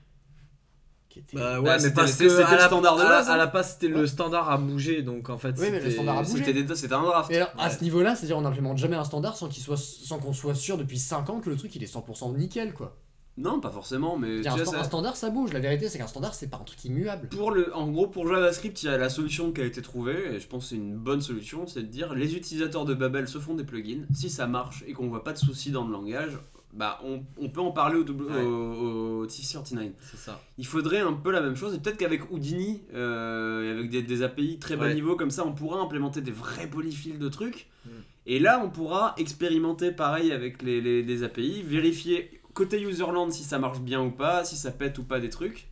S3: Qui était...
S2: Bah
S1: Bah,
S2: ouais, mais
S1: c'était-
S2: parce
S1: c'était-
S2: que
S1: c'était
S2: à
S1: le
S2: la,
S1: standard de
S2: à la-
S1: base, hein.
S2: à la base c'était
S3: Ouais.
S2: le standard à bouger donc en fait
S3: Oui, mais le
S2: c'était-.
S1: C'était c'était un draft.
S3: Mais alors, à ce niveau-là, c'est-à-dire on n'implémente jamais un standard sans qu'il soit, sans qu'on soit sûr depuis 5 ans que le truc il est 100% nickel quoi.
S1: Non, pas forcément, mais tu
S3: un,
S1: vois,
S3: sta-
S1: ça-
S3: un standard ça bouge. La vérité c'est qu'un standard c'est pas un truc immuable.
S1: Pour le, en gros, pour JavaScript, il y a la solution qui a été trouvée, et je pense que c'est une bonne solution, c'est de dire les utilisateurs de Babel se font des plugins. Si ça marche et qu'on voit pas de soucis dans le langage, bah on, on peut en parler au, W-
S2: Ouais.
S1: au, au TC39.
S2: c'est ça.
S1: Il faudrait un peu la même chose, et peut-être qu'avec Houdini, euh, avec des, des API très bas
S2: Ouais.
S1: niveau comme ça, on pourra implémenter des vrais polyfills de trucs.
S2: Mm.
S1: Et là, on pourra expérimenter pareil avec les, les- les API, vérifier côté userland si ça marche bien ou pas, si ça pète ou pas des trucs.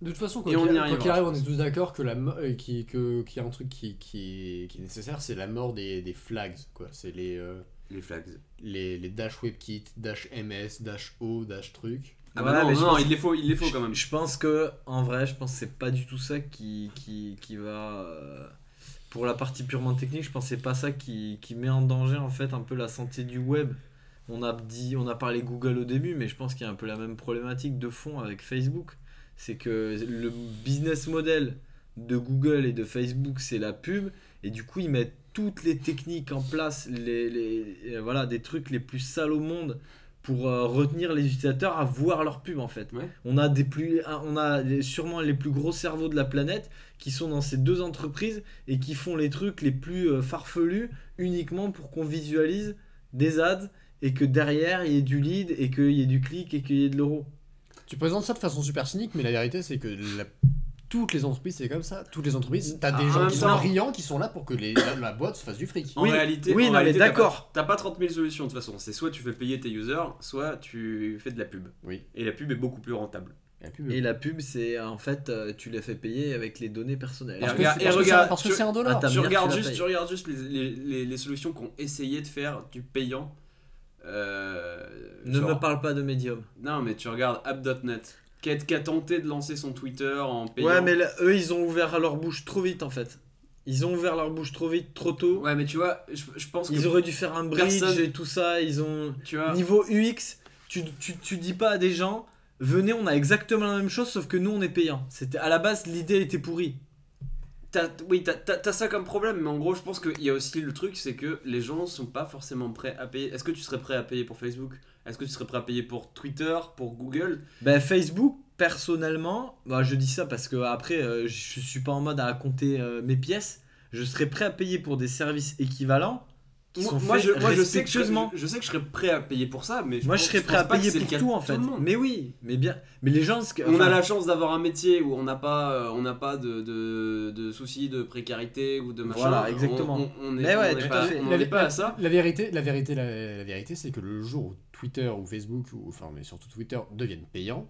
S3: De toute façon,
S1: Et on
S3: qu'il
S1: y arrivera,
S3: quoi qu'il arrive, on est tous d'accord que la mo- euh, qui- que- qu'il y a un truc qui, qui, qui est nécessaire, c'est la mort des, des flags quoi. C'est les, euh,
S1: Les flags.
S3: les les dash webkit, dash ms, dash o, dash truc.
S1: Ah bah non,
S2: mais
S1: non, non,
S2: pense-
S1: il les faut, il les faut
S2: Je-
S1: quand même.
S2: Je pense que, en vrai, je pense que c'est pas du tout ça qui, qui, qui va. euh, pour la partie purement technique, je pense que c'est pas ça qui, qui met en danger en fait un peu la santé du web. On a, dit, on a parlé Google au début, mais je pense qu'il y a un peu la même problématique de fond avec Facebook. C'est que le business model de Google et de Facebook, c'est la pub. Et du coup, ils mettent toutes les techniques en place, les, les- euh, voilà, des trucs les plus sales au monde pour euh, retenir les utilisateurs à voir leur pub en fait.
S1: Ouais.
S2: On a des plus, on a sûrement les plus gros cerveaux de la planète qui sont dans ces deux entreprises et qui font les trucs les plus euh, farfelus uniquement pour qu'on visualise des ads et que derrière il y ait du lead et qu'il y ait du clic et qu'il y ait de l'euro.
S3: Tu présentes ça de façon super cynique, mais la vérité c'est que la- toutes les entreprises c'est comme ça. Toutes les entreprises, t'as des
S1: Ah, en
S3: gens qui
S1: temps-
S3: sont brillants qui sont là pour que les, la, la boîte se fasse du fric.
S1: En
S2: Oui,
S1: réalité,
S2: oui,
S1: en
S2: non, mais
S1: réalité, t'as
S2: d'accord.
S1: pas- T'as pas 30 000 solutions de toute façon. C'est soit tu fais payer tes users, soit tu fais de la pub.
S3: Oui.
S1: Et la pub est beaucoup plus rentable.
S3: La pub,
S2: Et la pub, c'est en fait, euh, tu les fais payer avec les données personnelles.
S3: Parce
S1: Et
S3: que
S1: et
S3: parce que
S1: regarde,
S3: c'est- parce que c'est un dollar.
S2: t'as-
S1: Tu regardes juste, tu regardes juste les, les, les- les solutions qui ont essayé de faire du payant. Euh,
S2: Ne
S1: genre-
S2: me parle pas de Medium.
S1: Non, mais tu regardes app.net, qui a, qui a tenté de lancer son Twitter en payant.
S2: Ouais, mais là, eux, ils ont ouvert leur bouche trop vite en fait. Ils ont ouvert leur bouche trop vite, trop tôt.
S1: Ouais, mais tu vois, je, je pense que.
S2: Ils auraient dû faire un bridge
S1: personne-
S2: et tout ça. Ils ont.
S1: Tu vois,
S2: Niveau UX, tu, tu, tu dis pas à des gens, venez, on a exactement la même chose, sauf que nous, on est payant. C'était à la base, l'idée était pourrie.
S1: t'as- oui, t'as- t'as t'as ça comme problème, mais en gros, je pense qu'il y a aussi le truc, c'est que les gens sont pas forcément prêts à payer. Est-ce que tu serais prêt à payer pour Facebook? Est-ce que tu serais prêt à payer pour Twitter, pour Google?
S2: Ben, Facebook, personnellement, bah, je dis ça parce que après, euh, je suis pas en mode à compter euh, mes pièces. Je serais prêt à payer pour des services équivalents qui
S1: Moi,
S2: sont
S1: moi,
S2: faits
S1: je, moi, je sais que je,
S2: respectueusement.
S1: je sais que je serais prêt à payer pour ça, mais je
S2: Moi,
S1: pense-
S2: je serais prêt à payer pour tout en fait. Mais oui, mais bien. Mais les gens,
S1: On a la chance d'avoir un métier où on n'a pas, euh, on n'a pas de, de, de soucis de précarité ou de machin.
S2: Voilà, exactement.
S1: On, on, on est,
S2: Mais ouais,
S1: on est
S2: tout
S1: pas,
S2: à fait.
S1: on
S3: La-
S1: en est pas
S3: la-
S1: à ça.
S3: La vérité, la vérité, la, la vérité, c'est que le jour où Twitter ou Facebook ou enfin mais surtout Twitter deviennent payants,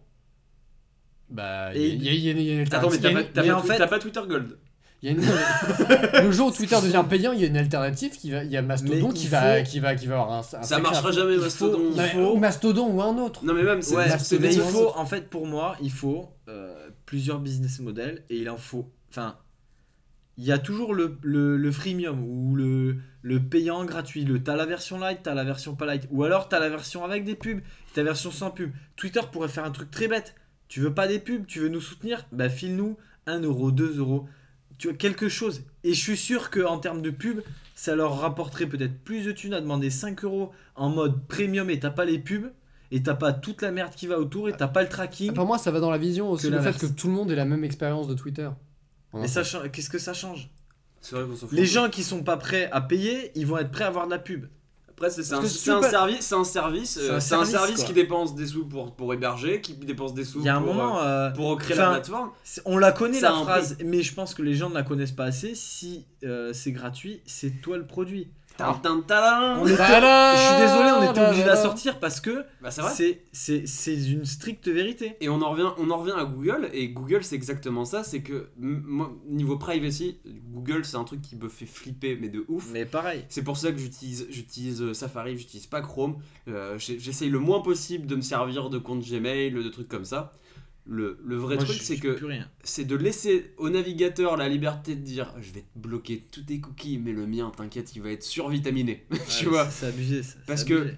S3: bah il y a- y, a- il y a- il y a une
S1: Attends, mais t'as pas, pas Twitter Gold.
S3: Il y a une- le jour où Twitter devient payant, il y a une alternative qui va, il y a Mastodon qui va, qui va, qui va avoir un. un
S1: Ça marchera jamais
S2: il faut-
S1: Mastodon.
S2: il faut-
S3: ou Mastodon ou un autre.
S1: Non mais même c'est
S2: Ouais, mais il faut, en fait, pour moi, il faut euh, plusieurs business models et il en faut. Enfin, il y a toujours le, le, le freemium ou le, le payant gratuit. Le, t'as la version light, t'as la version pas light. Ou alors t'as la version avec des pubs, t'as la version sans pub. Twitter pourrait faire un truc très bête. Tu veux pas des pubs, tu veux nous soutenir? Bah file-nous 1 euro, 2 euros. Tu vois, quelque chose. Et je suis sûr qu'en termes de pub, ça leur rapporterait peut-être plus de thunes à demander 5 euros en mode premium et t'as pas les pubs. Et t'as pas toute la merde qui va autour et t'as pas le tracking.
S3: Pour moi, ça va dans la vision aussi le fait que tout le monde ait la même expérience de Twitter.
S2: Mais ça change- qu'est-ce que ça change?
S1: C'est vrai qu'on s'en fout.
S2: Les gens qui sont pas prêts à payer, ils vont être prêts à avoir de la pub.
S1: Après c'est un, c'est un service, c'est un service,
S2: C'est
S1: euh,
S2: un
S1: c'est un
S2: service,
S1: service
S2: quoi.
S1: qui dépense des sous pour pour héberger, qui dépense des sous
S2: Il y a un
S1: pour,
S2: moment,
S1: euh,
S2: euh,
S1: pour créer
S2: enfin,
S1: la plateforme.
S2: on la connaît la phrase, mais je pense que les gens ne la connaissent pas assez. Si c'est gratuit, c'est toi le produit.
S1: Tadam
S2: on était- je suis désolé, on était obligé de la sortir parce que
S1: Bah c'est vrai.
S2: c'est c'est c'est une stricte vérité.
S1: Et on en revient, on en revient à Google, et Google c'est exactement ça, c'est que m- moi, niveau privacy, Google c'est un truc qui me fait flipper, mais de ouf.
S2: Mais pareil.
S1: C'est pour ça que j'utilise, j'utilise euh, Safari, j'utilise pas Chrome. Euh, j'ai- J'essaye le moins possible de me servir de compte Gmail, de trucs comme ça. Le, le vrai
S2: Moi,
S1: truc c'est que c'est de laisser au navigateur la liberté de dire je vais te bloquer tous tes cookies, mais le mien, t'inquiète, il va être survitaminé. tu
S2: Ouais,
S1: vois
S2: c'est- abusé. ça,
S1: Parce que-.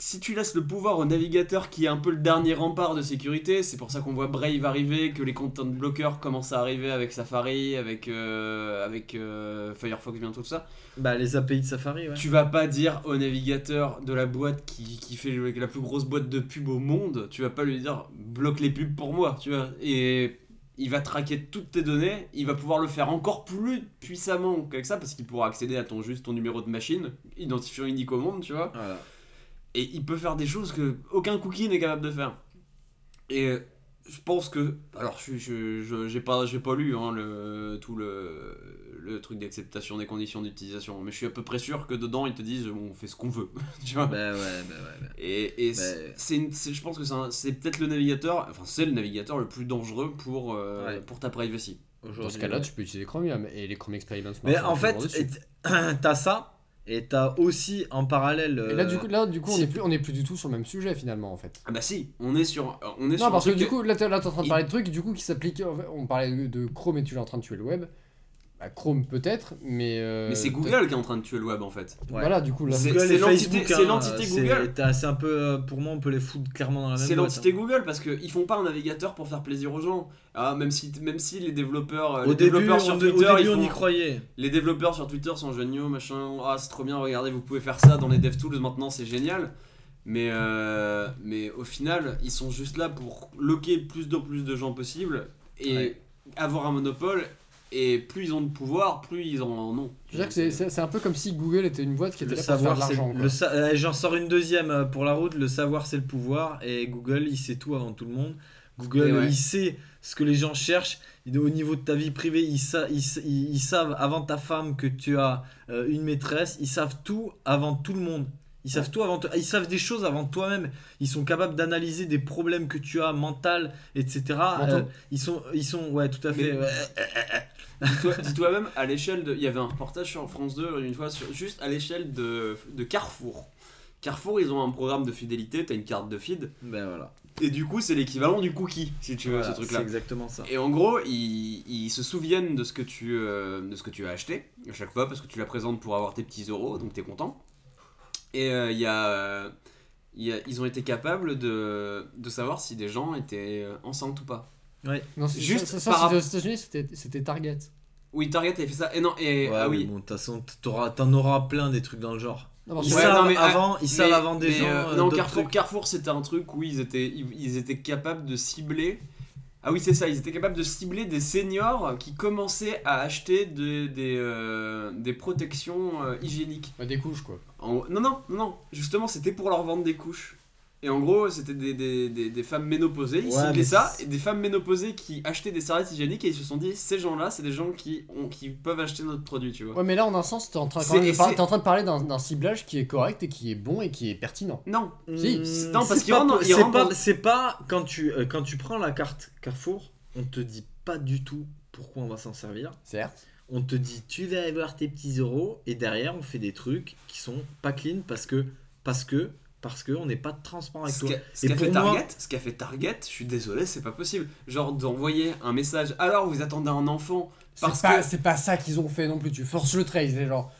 S1: Si tu laisses le pouvoir au navigateur qui est un peu le dernier rempart de sécurité, c'est pour ça qu'on voit Brave arriver, que les content blockers commencent à arriver avec Safari, avec, euh, avec euh, Firefox bientôt, tout ça.
S2: Bah les API de Safari, ouais.
S1: Tu vas pas dire au navigateur de la boîte qui, qui fait la plus grosse boîte de pub au monde, tu vas pas lui dire bloque les pubs pour moi, tu vois. Et il va traquer toutes tes données, il va pouvoir le faire encore plus puissamment qu'avec ça, parce qu'il pourra accéder à ton juste ton numéro de machine, identifiant unique au monde, tu vois.
S2: Voilà.
S1: Et il peut faire des choses que aucun cookie n'est capable de faire. Et euh, je pense que. Alors, je je- je- j'ai pas, j'ai pas lu hein, le, tout le, le truc d'acceptation des conditions d'utilisation, mais je suis à peu près sûr que dedans ils te disent on fait ce qu'on veut. tu vois
S2: Bah ouais, bah ouais. bah.
S1: Et, et
S2: Bah,
S1: c'est- c'est une- c'est- je pense que c'est un- c'est peut-être le navigateur, enfin, c'est le navigateur le plus dangereux pour, euh,
S2: Ouais.
S1: pour ta privacy.
S3: Dans ce cas-là, tu peux utiliser Chromium et les Chrome Experiments.
S2: Mais en fait, t'as ça, et t'as aussi en parallèle.
S3: Et là,
S2: euh,
S3: du coup, là, du coup, on est plus, on est plus du tout sur le même sujet finalement en fait.
S1: Ah bah si, on est sur, on est sur
S3: Non,
S1: un
S3: parce que du coup, là, t'es là, t'es en train de
S1: Il-
S3: parler de trucs du coup qui s'appliquent. en fait, On parlait de- de Chrome et tu es en train de tuer le web. Bah, Chrome peut-être, mais. euh,
S1: Mais c'est Google qui est en train de tuer le web en fait.
S2: Ouais.
S3: Voilà, du coup, là.
S1: C'est-
S2: Google
S1: c'est
S2: et
S1: l'entité-
S2: Facebook,
S1: c'est
S2: hein,
S1: l'entité
S2: c'est-
S1: Google.
S2: t'as- C'est un peu, euh, pour moi, on peut les foutre clairement dans la même
S1: C'est
S2: boîte,
S1: l'entité
S2: hein.
S1: Google parce qu'ils font pas un navigateur pour faire plaisir aux gens. Ah, même, si, même si les développeurs, euh,
S2: Au
S1: les
S2: début,
S1: développeurs
S2: on,
S1: sur
S2: au
S1: Twitter,
S2: début,
S1: ils
S2: on
S1: font-
S2: y croyait.
S1: les développeurs sur Twitter sont géniaux, machin. Ah, c'est trop bien, regardez, vous pouvez faire ça dans les DevTools maintenant, c'est génial. Mais, euh, mais au final, ils sont juste là pour loquer plus de plus de gens possible et
S2: Ouais.
S1: avoir un monopole. Et plus ils ont de pouvoir, plus ils en ont.
S3: Je veux dire que c'est- un peu comme si Google était une boîte qui était
S2: Le
S3: là pour faire
S2: savoir,
S3: l'argent.
S2: euh, J'en sors une deuxième euh, pour la route. Le savoir, c'est le pouvoir. Et Google, il sait tout avant tout le monde. Google,
S1: ouais.
S2: il sait ce que les gens cherchent. Au niveau de ta vie privée, ils, sa- ils, sa- ils- ils savent avant ta femme que tu as euh, une maîtresse. Ils savent tout avant tout le monde. Ils savent tout avant toi. Ils savent des choses avant toi-même. Ils sont capables d'analyser des problèmes que tu as mental, etc. Euh, ils sont, ils sont, ouais, tout à fait.
S1: Mais-
S2: ouais.
S1: Dis-toi dis-toi même, à l'échelle de. Il y avait un reportage sur France 2 une fois, sur, juste à l'échelle de, de Carrefour. Carrefour, ils ont un programme de fidélité, t'as une carte de feed,
S2: Ben voilà.
S1: et du coup, c'est l'équivalent du cookie, si tu veux,
S2: Voilà,
S1: ce truc-là.
S2: C'est exactement ça.
S1: Et en gros, ils, ils se souviennent de ce, que tu, euh, de ce que tu as acheté à chaque fois parce que tu la présentes pour avoir tes petits euros, donc t'es content. Et euh, il y a, euh, y a- ils ont été capables de, de savoir si des gens étaient euh, enceintes ou pas.
S3: Non, c'est-
S1: Juste
S3: ça, ça,
S1: par
S3: c'était aux États-Unis, c'était c'était Target.
S1: Oui, Target avait fait ça. Et non, et
S2: Ouais,
S1: ah oui.
S2: Bon, de toute façon, t'auras- t'en auras plein des trucs dans le genre.
S3: Non,
S2: Ils
S1: Ouais,
S2: savent
S1: non, mais,
S2: avant, ils
S1: mais-
S2: savent avant des
S1: mais,
S2: gens.
S1: euh, non, Carrefour. Carrefour c'était un truc où ils étaient, ils, ils étaient capables de cibler. Ah oui, c'est ça, ils étaient capables de cibler des seniors qui commençaient à acheter de- des, euh, des protections euh, hygiéniques.
S3: Des couches, quoi.
S1: En- Non, non, non, non, justement, c'était pour leur vendre des couches. Et en gros, c'était des, des, des, des femmes ménopausées, ils
S2: Ouais, mais
S1: ça, et des femmes ménopausées qui achetaient des serviettes hygiéniques et ils se sont dit, ces gens-là, c'est des gens qui, ont, qui peuvent acheter notre produit, tu vois.
S3: Ouais, mais là, en un sens, t'es en train, quand même par- en train de parler d'un d'un ciblage qui est correct et qui est bon et qui est pertinent.
S1: Non,
S3: Si,
S1: c'est- non, parce qu'il rentre
S2: c'est
S1: rentre
S2: pas, pas quand tu euh, quand tu prends la carte Carrefour, on te dit pas du tout pourquoi on va s'en servir.
S3: Certes.
S2: On te dit tu vas avoir tes petits euros et derrière on fait des trucs qui sont pas clean parce que parce que parce que on n'est pas transparent avec
S1: Ce
S2: toi.
S1: ce
S2: Et
S1: qu'a fait
S2: moi-
S1: Target, ce qu'a fait Target, je suis désolé, c'est pas possible. Genre d'envoyer un message. Alors vous attendez un enfant parce
S3: C'est pas,
S1: que
S3: c'est pas ça qu'ils ont fait non plus. Tu forces le trait. C'est genre,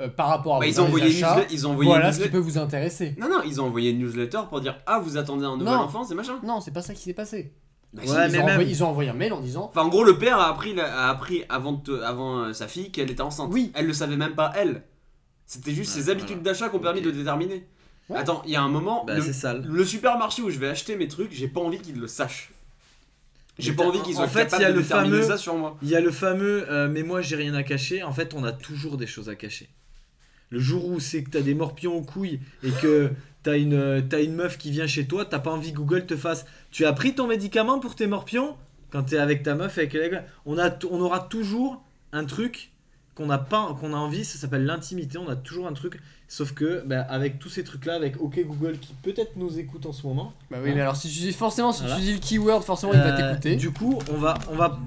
S3: euh, par rapport à
S1: Bah,
S3: vos
S1: ils ont envoyé une
S3: achats,
S1: ils ont envoyé
S3: voilà ce qui peut vous intéresser.
S1: Non non, ils ont envoyé une newsletter pour dire ah vous attendez un nouvel
S3: Non.
S1: enfant, c'est machin.
S3: Non, c'est pas ça qui s'est passé.
S1: Bah,
S2: Ouais,
S1: si,
S2: mais
S3: ils, ont
S2: même-
S3: envoyé, ils ont envoyé un mail en disant
S1: Enfin en gros le père a appris a appris avant de te- avant euh, sa fille qu'elle était enceinte.
S3: Oui.
S1: Elle le savait même pas elle. C'était juste
S2: Ouais,
S1: ses habitudes d'achat qui ont permis de déterminer.
S3: Ouais.
S1: Attends, il y a un moment
S2: Bah,
S1: le,
S2: c'est sale.
S1: le supermarché où je vais acheter mes trucs, j'ai pas envie qu'ils le sachent. J'ai pas envie qu'ils
S2: en
S1: soient
S2: fait,
S1: capables
S2: il y a
S1: de
S2: le fameux-
S1: ça sur moi.
S2: Il y a le fameux euh, mais moi j'ai rien à cacher. En fait, on a toujours des choses à cacher. Le jour où c'est que t'as des morpions aux couilles et que t'as une, euh, t'as une meuf qui vient chez toi, t'as pas envie que Google te fasse. Tu as pris ton médicament pour tes morpions? Quand t'es avec ta meuf avec les gars. On, a, on aura toujours un truc qu'on a pas qu'on a envie, ça s'appelle l'intimité. On a toujours un truc, sauf que bah, avec tous ces trucs là, avec OK Google qui peut-être nous écoute en ce moment.
S3: Bah oui, mais alors si tu dis forcément, si
S2: Voilà.
S3: tu dis le keyword, forcément il va
S2: Euh,
S3: t'écouter.
S2: Du coup, on va, on va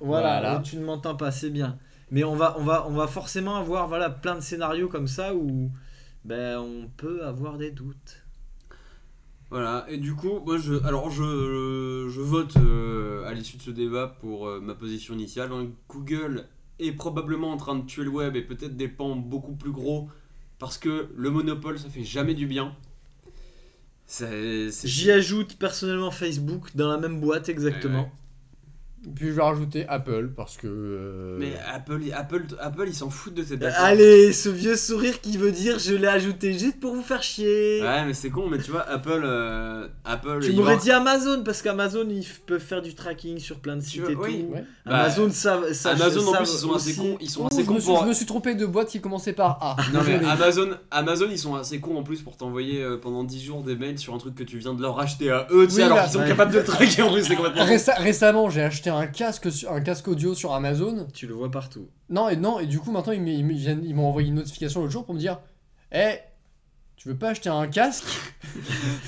S2: Voilà,
S3: Voilà.
S2: là, tu ne m'entends pas, c'est bien. Mais on va, on va, on va forcément avoir voilà, plein de scénarios comme ça où ben, on peut avoir des doutes.
S1: Voilà, et du coup, moi je, alors je, je vote euh, à l'issue de ce débat pour euh, ma position initiale. Google est probablement en train de tuer le web et peut-être des pans beaucoup plus gros parce que le monopole ça fait jamais du bien.
S2: J'y ajoute personnellement Facebook dans la même boîte exactement.
S1: Ouais,
S3: Puis je vais rajouter Apple parce que. euh,
S1: Mais Apple, Apple, Apple ils s'en foutent de tes
S2: Euh,
S1: datas.
S2: Allez, ce vieux sourire qui veut dire je l'ai ajouté juste pour vous faire chier.
S1: Ouais, mais c'est con, mais tu vois, Apple. euh, Apple
S2: Tu m'aurais dit Amazon parce qu'Amazon ils peuvent faire du tracking sur plein de sites et
S1: oui.
S2: tout.
S3: Ouais.
S1: Bah,
S2: Amazon ça,
S1: Amazon en plus ils sont assez cons, ils sont
S3: Oh,
S1: assez
S3: je,
S1: cons
S3: me suis,
S1: pour.
S3: je me suis trompé de boîte qui commençait par A.
S1: Non mais. Amazon, Amazon ils sont assez cons en plus pour t'envoyer euh, pendant 10 jours des mails sur un truc que tu viens de leur acheter à eux, tu sais, alors qu'ils sont
S2: ouais.
S1: capables de le traquer en plus, c'est complètement.
S3: Réce- récemment, j'ai acheté un casque, sur- un casque audio sur Amazon.
S2: Tu le vois partout.
S3: Non, et non, et du coup, maintenant, ils, m'ont envoyé une notification l'autre jour pour me dire Eh, tu veux pas acheter un casque?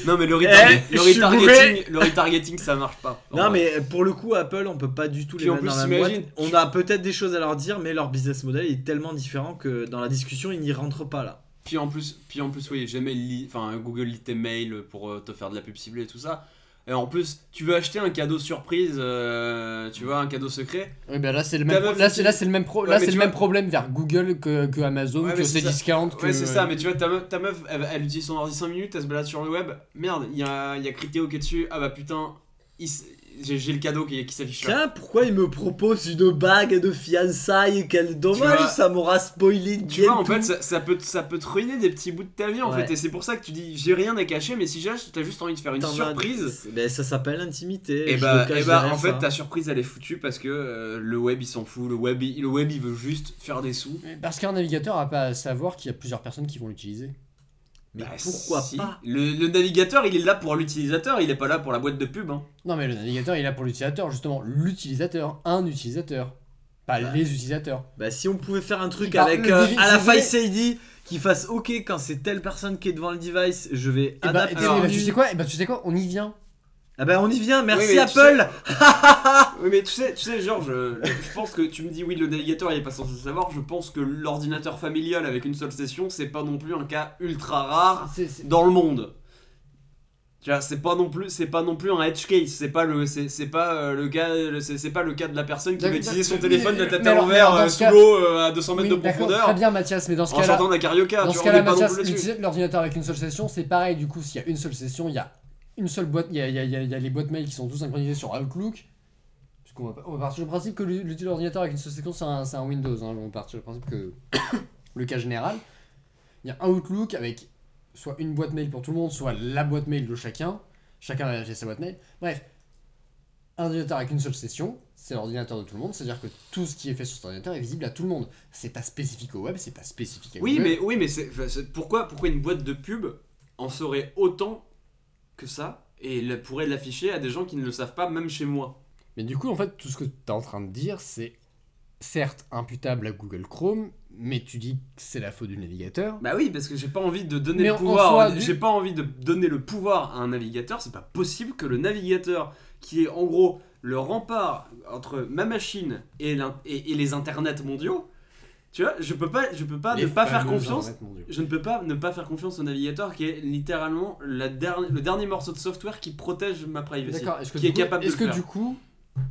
S1: Non mais le, retarget-
S2: Eh,
S1: le retargeting, le retargeting ça marche pas.
S2: Non mais pour le coup Apple on peut pas du tout
S1: Puis
S2: les
S1: en
S2: mettre
S1: plus,
S2: dans la boîte. On a peut-être des choses à leur dire mais leur business model est tellement différent que dans la discussion ils n'y rentrent pas là.
S1: Puis en plus, puis en plus oui, jamais enfin Google lit tes mails pour euh, te faire de la pub ciblée et tout ça. Et en plus, tu veux acheter un cadeau surprise, euh, tu vois, un cadeau secret.
S3: Oui, bah là, c'est le même, pro- là, c'est, là, c'est le même, pro-
S1: Ouais,
S3: là, c'est le même problème vers Google que, que Amazon,
S1: Ouais,
S3: que
S1: c'est.
S3: Cdiscount. Que...
S1: Ouais, c'est ça, mais tu vois, ta meuf, ta meuf elle, elle utilise son ordi 5 minutes, elle se balade sur le web. Merde, il y a, y a Criteo qui est dessus. Ah bah putain, il j'ai, le cadeau qui, qui s'affiche là.
S2: Tiens pourquoi il me propose une bague de fiançailles? Quel dommage
S1: vois-
S2: ça m'aura spoilé
S1: Tu vois, en
S2: tout.
S1: fait, ça, ça peut, ça peut te ruiner des petits bouts de ta vie en
S2: Ouais.
S1: fait. Et c'est pour ça que tu dis, j'ai rien à cacher, mais si j'achète, t'as juste envie de faire une surprise.
S2: Ben, ça s'appelle intimité.
S1: Et
S2: je
S1: bah, et bah en fait,
S2: ça.
S1: ta surprise elle est foutue parce que euh, le web il s'en fout. Le web, il, le web il veut juste faire des sous.
S3: Parce qu'un navigateur a pas à savoir qu'il y a plusieurs personnes qui vont l'utiliser.
S2: Mais
S1: Bah,
S2: pourquoi
S1: si.
S2: pas
S1: le, le navigateur il est là pour l'utilisateur, il est pas là pour la boîte de pub. Hein.
S3: Non, mais le navigateur, il est là pour l'utilisateur, justement. L'utilisateur, un utilisateur. Pas
S2: Bah.
S3: les utilisateurs.
S2: Bah si on pouvait faire un truc
S3: Bah,
S2: avec euh, à la Face ID qui fasse OK quand c'est telle personne qui est devant le device, je vais
S3: Et bah,
S2: adapter.
S3: et bah,
S2: menu.
S3: tu sais quoi, et bah, tu sais quoi, on y vient.
S2: Ah bah on y vient, merci
S1: Oui, mais tu
S2: Apple.
S1: Oui mais tu sais, tu sais genre je, je pense que tu me dis oui le navigateur il est pas censé savoir. Je pense que l'ordinateur familial avec une seule session c'est pas non plus un cas ultra rare dans le monde. Tu vois, c'est pas non plus, c'est pas non plus un edge case, c'est pas le, c'est, c'est pas euh, le cas, le- c'est, c'est pas le cas de la personne qui va utiliser son
S3: mais-
S1: téléphone la tête à l'envers euh, sous l'eau euh, à 200 mètres
S3: Oui,
S1: de profondeur
S3: Très bien, Mathias, mais dans ce
S1: en
S3: cas-là,
S1: chantant d'un carioca.
S3: dans
S1: tu
S3: ce cas-là, Mathias, l'ordinateur avec une seule session, c'est pareil. Du coup, s'il y a une seule session, il y a une seule boîte, il y a, y a- y a- y a les boîtes mail qui sont tous synchronisées sur Outlook. qu'on va, on va partir du principe que l'outil d'ordinateur avec une seule séquence, c'est un, un Windows. hein. On va partir du principe que le cas général, il y a un Outlook avec soit une boîte mail pour tout le monde, soit la boîte mail de chacun. Chacun va vérifier sa boîte mail. Bref, un ordinateur avec une seule session, c'est l'ordinateur de tout le monde. C'est-à-dire que tout ce qui est fait sur cet ordinateur est visible à tout le monde. C'est pas spécifique au web, c'est pas spécifique à
S1: Oui,
S3: Google.
S1: mais, oui, mais c'est, enfin, c'est- pourquoi, pourquoi une boîte de pub en saurait autant que ça et la- pourrait l'afficher à des gens qui ne le savent pas, même chez moi
S3: Mais du coup, en fait, tout ce que tu es en train de dire, c'est certes imputable à Google Chrome, mais tu dis que c'est la faute du navigateur.
S1: Bah oui, parce que j'ai pas envie de donner
S3: Mais
S1: le pouvoir.
S3: du-
S1: J'ai pas envie de donner le pouvoir à un navigateur. C'est pas possible que le navigateur, qui est en gros le rempart entre ma machine et, l'in- et, et les internets mondiaux, tu vois, je peux pas, je peux pas
S3: Les
S1: ne pas faire confiance. Je ne peux pas ne pas faire confiance au navigateur qui est littéralement la derni- le dernier morceau de software qui protège ma privacy.
S3: D'accord, est-ce que,
S1: qui
S3: du
S1: est
S3: coup,
S1: capable de
S3: est-ce que
S1: faire.
S3: du coup,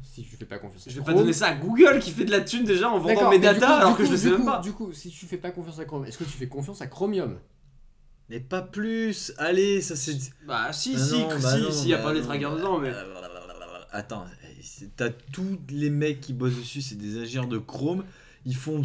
S3: si tu fais pas confiance à
S1: Je vais pas donner ça à Google qui fait de la thune déjà en vendant mes datas
S3: coup-
S1: alors que je le sais même pas.
S3: Du coup, si tu fais pas confiance à Chrome, est-ce que tu fais confiance à Chromium
S2: Mais pas plus. Allez, ça c'est.
S1: Bah si,
S2: Bah
S1: si,
S2: non,
S1: si,
S2: bah non,
S1: s'il y a
S2: bah
S1: pas les
S2: non,
S1: trackers
S2: bah-
S1: dedans, mais.
S2: Attends, c'est- t'as tous les mecs qui bossent dessus, c'est des ingénieurs de Chrome. Ils font,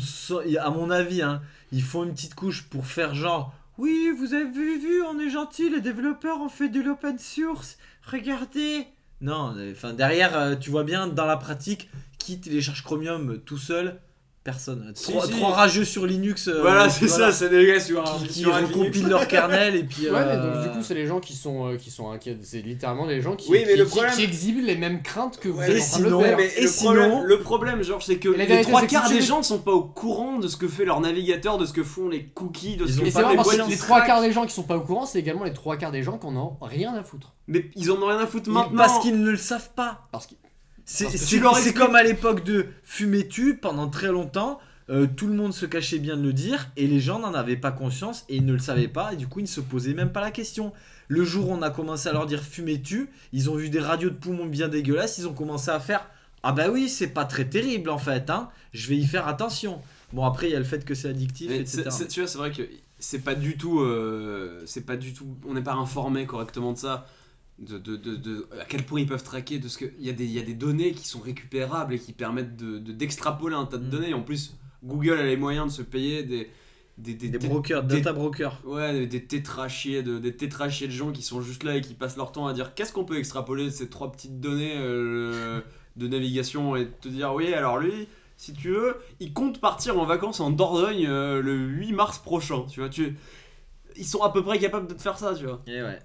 S2: à mon avis, hein, ils font une petite couche pour faire genre. Oui, vous avez vu, on est gentil, les développeurs ont fait de l'open source. Regardez. Non, enfin derrière, euh, tu vois bien dans la pratique, qui télécharge Chromium tout seul Personne.
S1: Si,
S2: trois,
S1: si.
S2: trois rageux sur Linux. euh,
S1: Voilà, c'est
S2: voilà,
S1: ça, c'est des gars sur un.
S2: Qui, qui
S1: sur
S2: recompilent leur kernel et puis.
S3: Ouais, mais
S2: euh,
S3: donc du coup, c'est les gens qui sont, euh, qui sont inquiets. C'est littéralement les gens qui,
S1: Oui, mais
S3: qui,
S1: le
S3: qui-
S1: problème-
S3: qui exhibent les mêmes craintes que vous
S1: Ouais,
S3: êtes
S2: et
S3: en train de faire.
S1: mais
S2: Et
S1: le,
S2: sinon-
S1: problème, le problème, Georges, c'est que
S3: la
S1: les
S3: vérité,
S1: trois quarts des gens ne sont pas au courant de ce que fait leur navigateur, de ce que font les cookies, de ce que
S2: ont
S3: Et
S2: pas
S3: c'est vrai
S1: les
S3: parce
S1: boîtes
S3: que les trois quarts des gens qui sont pas au courant, c'est également les trois quarts des gens qui en ont rien à foutre.
S1: Mais ils en ont rien à foutre maintenant.
S2: Parce qu'ils ne le savent pas.
S3: Parce que
S2: C'est comme à l'époque de Fumer-tu, pendant très longtemps, euh, tout le monde se cachait bien de le dire, et les gens n'en avaient pas conscience, et ils ne le savaient pas, et du coup ils ne se posaient même pas la question. Le jour où on a commencé à leur dire Fumer-tu, ils ont vu des radios de poumons bien dégueulasses, ils ont commencé à faire Ah bah oui, c'est pas très terrible en fait, hein, je vais y faire attention. Bon après il y a le fait que c'est addictif,
S1: Mais
S2: etc.
S1: c'est- c'est- tu vois, c'est vrai que c'est pas du tout, euh, c'est pas du tout, on n'est pas informé correctement de ça, de, de, de, de- à quel point ils peuvent traquer, de ce que il y a des, il y a des données qui sont récupérables et qui permettent de de- d'extrapoler un tas de
S2: Mm.
S1: données. En plus, Google a les moyens de se payer des des,
S2: Des
S1: des-
S2: brokers,
S1: des-
S2: data brokers.
S1: Ouais, des, des tétrachiers de, des tétrachiers de gens qui sont juste là et qui passent leur temps à dire qu'est-ce qu'on peut extrapoler de ces trois petites données euh, de navigation et te dire oui, alors lui, si tu veux, il compte partir en vacances en Dordogne euh, le 8 mars prochain, tu vois, tu ils sont à peu près capables de te faire ça, tu vois.
S2: Et ouais.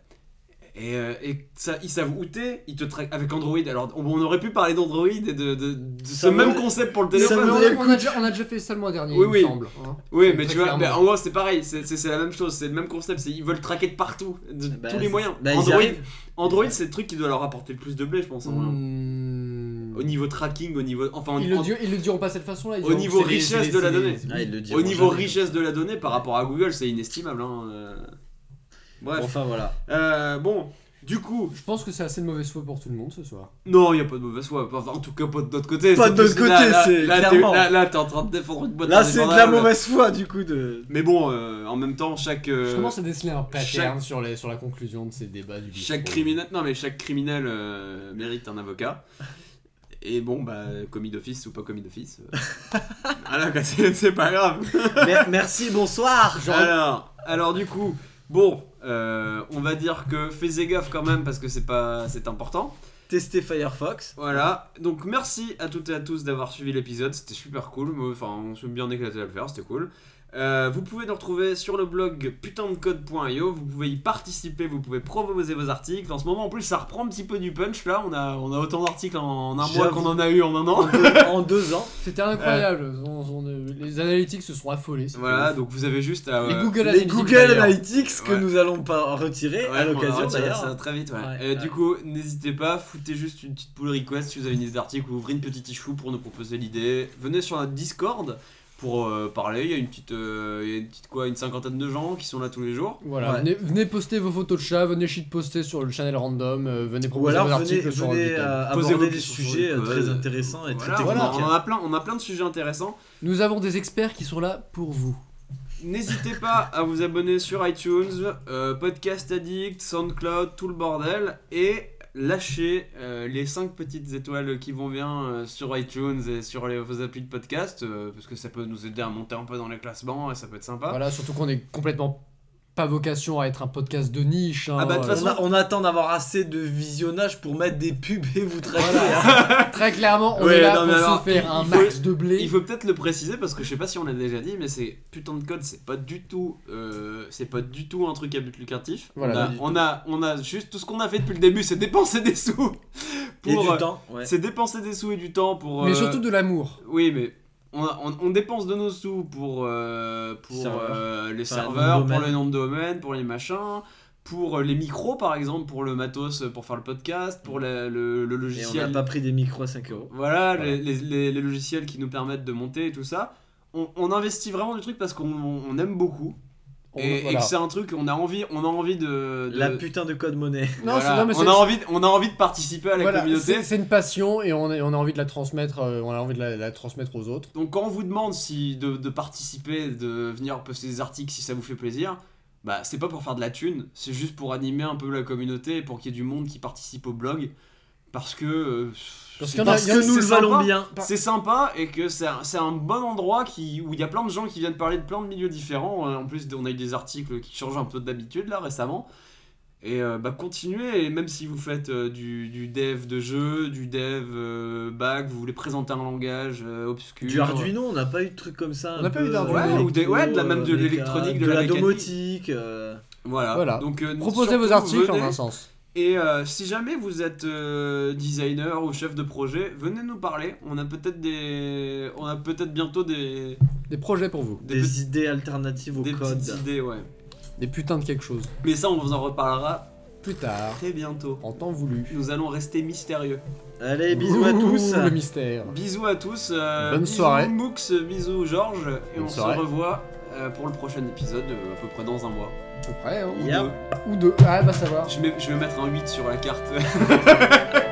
S1: Et, euh, et ça, ils savent où t'es, ils te traquent avec Android. Alors, on, on aurait pu parler d'Android et de, de- de ce même concept pour le téléphone.
S3: on, a, on déjà, on a déjà fait ça le mois dernier,
S1: Oui,
S3: il
S1: oui.
S3: me semble. hein.
S1: Oui, mais tu vois, bah, en gros, c'est pareil, c'est la même chose, c'est le même concept, ils veulent traquer de partout, de
S2: Bah,
S1: tous les moyens.
S2: bah,
S1: Android. Android c'est le truc qui doit leur apporter le plus de blé, je pense.
S3: Hmm.
S1: Au niveau tracking, au niveau. Enfin,
S3: Ils
S1: en-
S3: le, diront, ils le diront pas de cette façon-là.
S1: Au niveau richesse
S3: les-
S1: de la donnée.
S2: Ah,
S1: au niveau
S2: jamais.
S1: richesse de la donnée par rapport à Google, c'est inestimable. Hein. Euh. Bref.
S2: Enfin voilà.
S1: Euh, bon, du coup,
S3: Je pense que c'est assez de mauvaise foi pour tout le monde ce soir.
S1: non, il n'y a pas de mauvaise foi. Enfin, en tout cas, pas de notre côté.
S2: Pas
S1: c'est
S2: de notre
S1: là-
S2: côté,
S1: là-
S2: c'est
S1: là, t'es-
S2: clairement.
S1: Là, là, t'es en train de défendre une boîte
S2: Là c'est de la mauvaise foi du coup de.
S1: Mais bon, euh, en même temps, chaque. euh,
S3: Je commence à déceler un pattern
S1: chaque-
S3: sur, les, sur la conclusion de ces débats du
S1: Chaque
S3: bistrot.
S1: criminel, non mais chaque criminel euh, mérite un avocat. Et bon, bah, commis d'office ou pas commis d'office. euh, voilà, quoi, c'est c'est pas grave.
S2: Mer- Merci, bonsoir.
S3: Genre-
S1: Alors, alors du coup, bon, euh, on va dire que fais gaffe quand même parce que c'est pas, c'est important.
S2: Tester Firefox.
S1: Voilà. Donc merci à toutes et à tous d'avoir suivi l'épisode, c'était super cool. Enfin, on s'est bien éclaté à le faire, c'était cool. Euh, vous pouvez nous retrouver sur le blog putaindecode.io, vous pouvez y participer, vous pouvez proposer vos articles. En ce moment, en plus, ça reprend un petit peu du punch là. On a, on a autant d'articles en un mois qu'on en a eu en un an.
S2: En deux, en deux ans.
S3: C'était incroyable. On- on- les analytics se sont affolés.
S1: Voilà,
S3: ouf.
S1: donc vous avez juste à.
S3: les
S1: euh,
S3: Google
S2: Les
S3: Analytics,
S2: Google. Analytics que
S1: Ouais.
S2: nous allons pas retirer
S1: Ouais,
S2: à l'occasion d'ailleurs.
S1: Ça va très vite, ouais.
S2: Ouais,
S1: Euh,
S2: ouais.
S1: Du coup, n'hésitez pas, foutez juste une petite pull request si vous avez une idée d'article ou ouvrez une petite issue pour nous proposer l'idée. Venez sur notre Discord pour euh, parler. Il y a une petite, euh, il y a une petite quoi, une cinquantaine de gens qui sont là tous les jours.
S3: Voilà,
S2: Ouais.
S3: venez, venez poster vos photos de chat, venez shitposter sur le channel random, euh, venez proposer vos
S2: venez,
S3: articles sur
S2: venez aborder
S1: vos
S2: des sujets
S1: sur
S2: euh, très intéressants et
S1: Voilà,
S2: très
S1: on,
S3: Voilà.
S1: on a plein, on a plein de sujets intéressants.
S3: Nous avons des experts qui sont là pour vous.
S1: N'hésitez pas à vous abonner sur iTunes, euh, Podcast Addict, SoundCloud, tout le bordel. Et lâcher euh, les 5 petites étoiles qui vont bien euh, sur iTunes et sur les, vos applis de podcast, euh, parce que ça peut nous aider à monter un peu dans les classements et ça peut être sympa.
S3: Voilà, surtout qu'on est complètement pas vocation à être un podcast de niche. hein,
S1: Ah bah, de toute
S3: euh,
S1: façon-
S2: On, attend d'avoir assez de visionnage pour mettre des pubs et vous traquer.
S3: Voilà.
S2: hein.
S3: Très clairement, on
S1: Ouais,
S3: est là
S1: non,
S3: pour
S1: alors,
S3: faire
S1: il-
S3: un
S1: faut-
S3: max de blé.
S1: Il faut peut-être le préciser parce que je sais pas si on l'a déjà dit, mais c'est putain de code, c'est pas du tout, euh, c'est pas du tout un truc à but lucratif.
S3: Voilà,
S1: on, a, on a, on a juste tout ce qu'on a fait depuis le début, c'est dépenser des sous
S2: Et
S1: pour,
S2: du
S1: euh,
S2: temps. Ouais.
S1: c'est dépenser des sous et du temps pour.
S3: Mais
S1: euh,
S3: surtout de l'amour.
S1: Oui, mais on, a- on- on dépense de nos sous pour, euh, pour euh, les serveurs,
S2: nom
S1: pour les noms de domaine, pour les machins, pour euh, les micros par exemple, pour le matos pour faire le podcast, pour la- le, le
S2: Et on
S1: logiciel.
S2: n'a pas pris des micros à 5 euros.
S1: Voilà,
S3: Voilà.
S1: Les, les- logiciels qui nous permettent de monter et tout ça. On, on investit vraiment du truc parce qu'on on aime beaucoup.
S3: On-
S1: et, que c'est un truc, on a envie, on a envie de. de-
S2: La putain de code monnaie.
S3: Non,
S1: voilà,
S3: c'est- non, mais
S1: on, a envie, de- on a envie de participer à la
S3: Voilà,
S1: communauté.
S3: c'est une passion et on, a envie de la transmettre. euh, on a envie de la, la transmettre aux autres.
S1: Donc quand on vous demande si de, de participer, de venir poster des articles si ça vous fait plaisir, bah c'est pas pour faire de la thune, c'est juste pour animer un peu la communauté et pour qu'il y ait du monde qui participe au blog. Parce que. euh,
S3: Parce a-
S1: que
S2: nous le valons bien.
S1: C'est sympa et que c'est un, c'est un bon endroit qui, où il y a plein de gens qui viennent parler de plein de milieux différents. Euh, En plus, on a eu des articles qui changent un peu d'habitude là récemment. Et euh, bah continuez, et même si vous faites euh, du, du dev de jeu, du dev euh, back, vous voulez présenter un langage euh, obscur.
S2: Du Arduino, on n'a pas eu de trucs comme ça.
S3: On n'a pas eu d'Arduino.
S1: Ouais, ou des- ouais, de la- même de l'électronique, de
S2: de
S1: la
S2: domotique. euh,
S1: Voilà.
S3: Voilà.
S1: Donc, euh,
S3: Proposez
S1: surtout,
S3: vos articles
S1: venez.
S3: en un sens.
S1: Et euh, si jamais vous êtes euh, designer ou chef de projet, venez nous parler. On a peut-être des, on a peut-être bientôt des,
S3: Des projets pour vous.
S1: des,
S2: idées alternatives au
S1: des
S2: code.
S1: petites idées, ouais.
S3: Des putains de quelque chose.
S1: Mais ça, on vous en reparlera
S3: Plus tard,
S1: très bientôt.
S3: en temps voulu.
S1: Nous allons rester mystérieux.
S2: Allez, bisous à
S3: Ouh,
S2: tous.
S3: Le mystère.
S1: Bisous à tous. euh,
S3: Bonne
S1: bisous
S3: soirée.
S1: Mooks, bisous Georges. Et
S3: Bonne
S1: on
S3: soirée.
S1: se revoit euh, pour le prochain épisode, euh, à peu près dans un mois.
S3: À peu près, hein.
S1: Ou
S2: Yep.
S1: deux.
S3: Ou deux. Ah, bah savoir.
S1: Je, mets- je vais mettre un 8 sur la carte.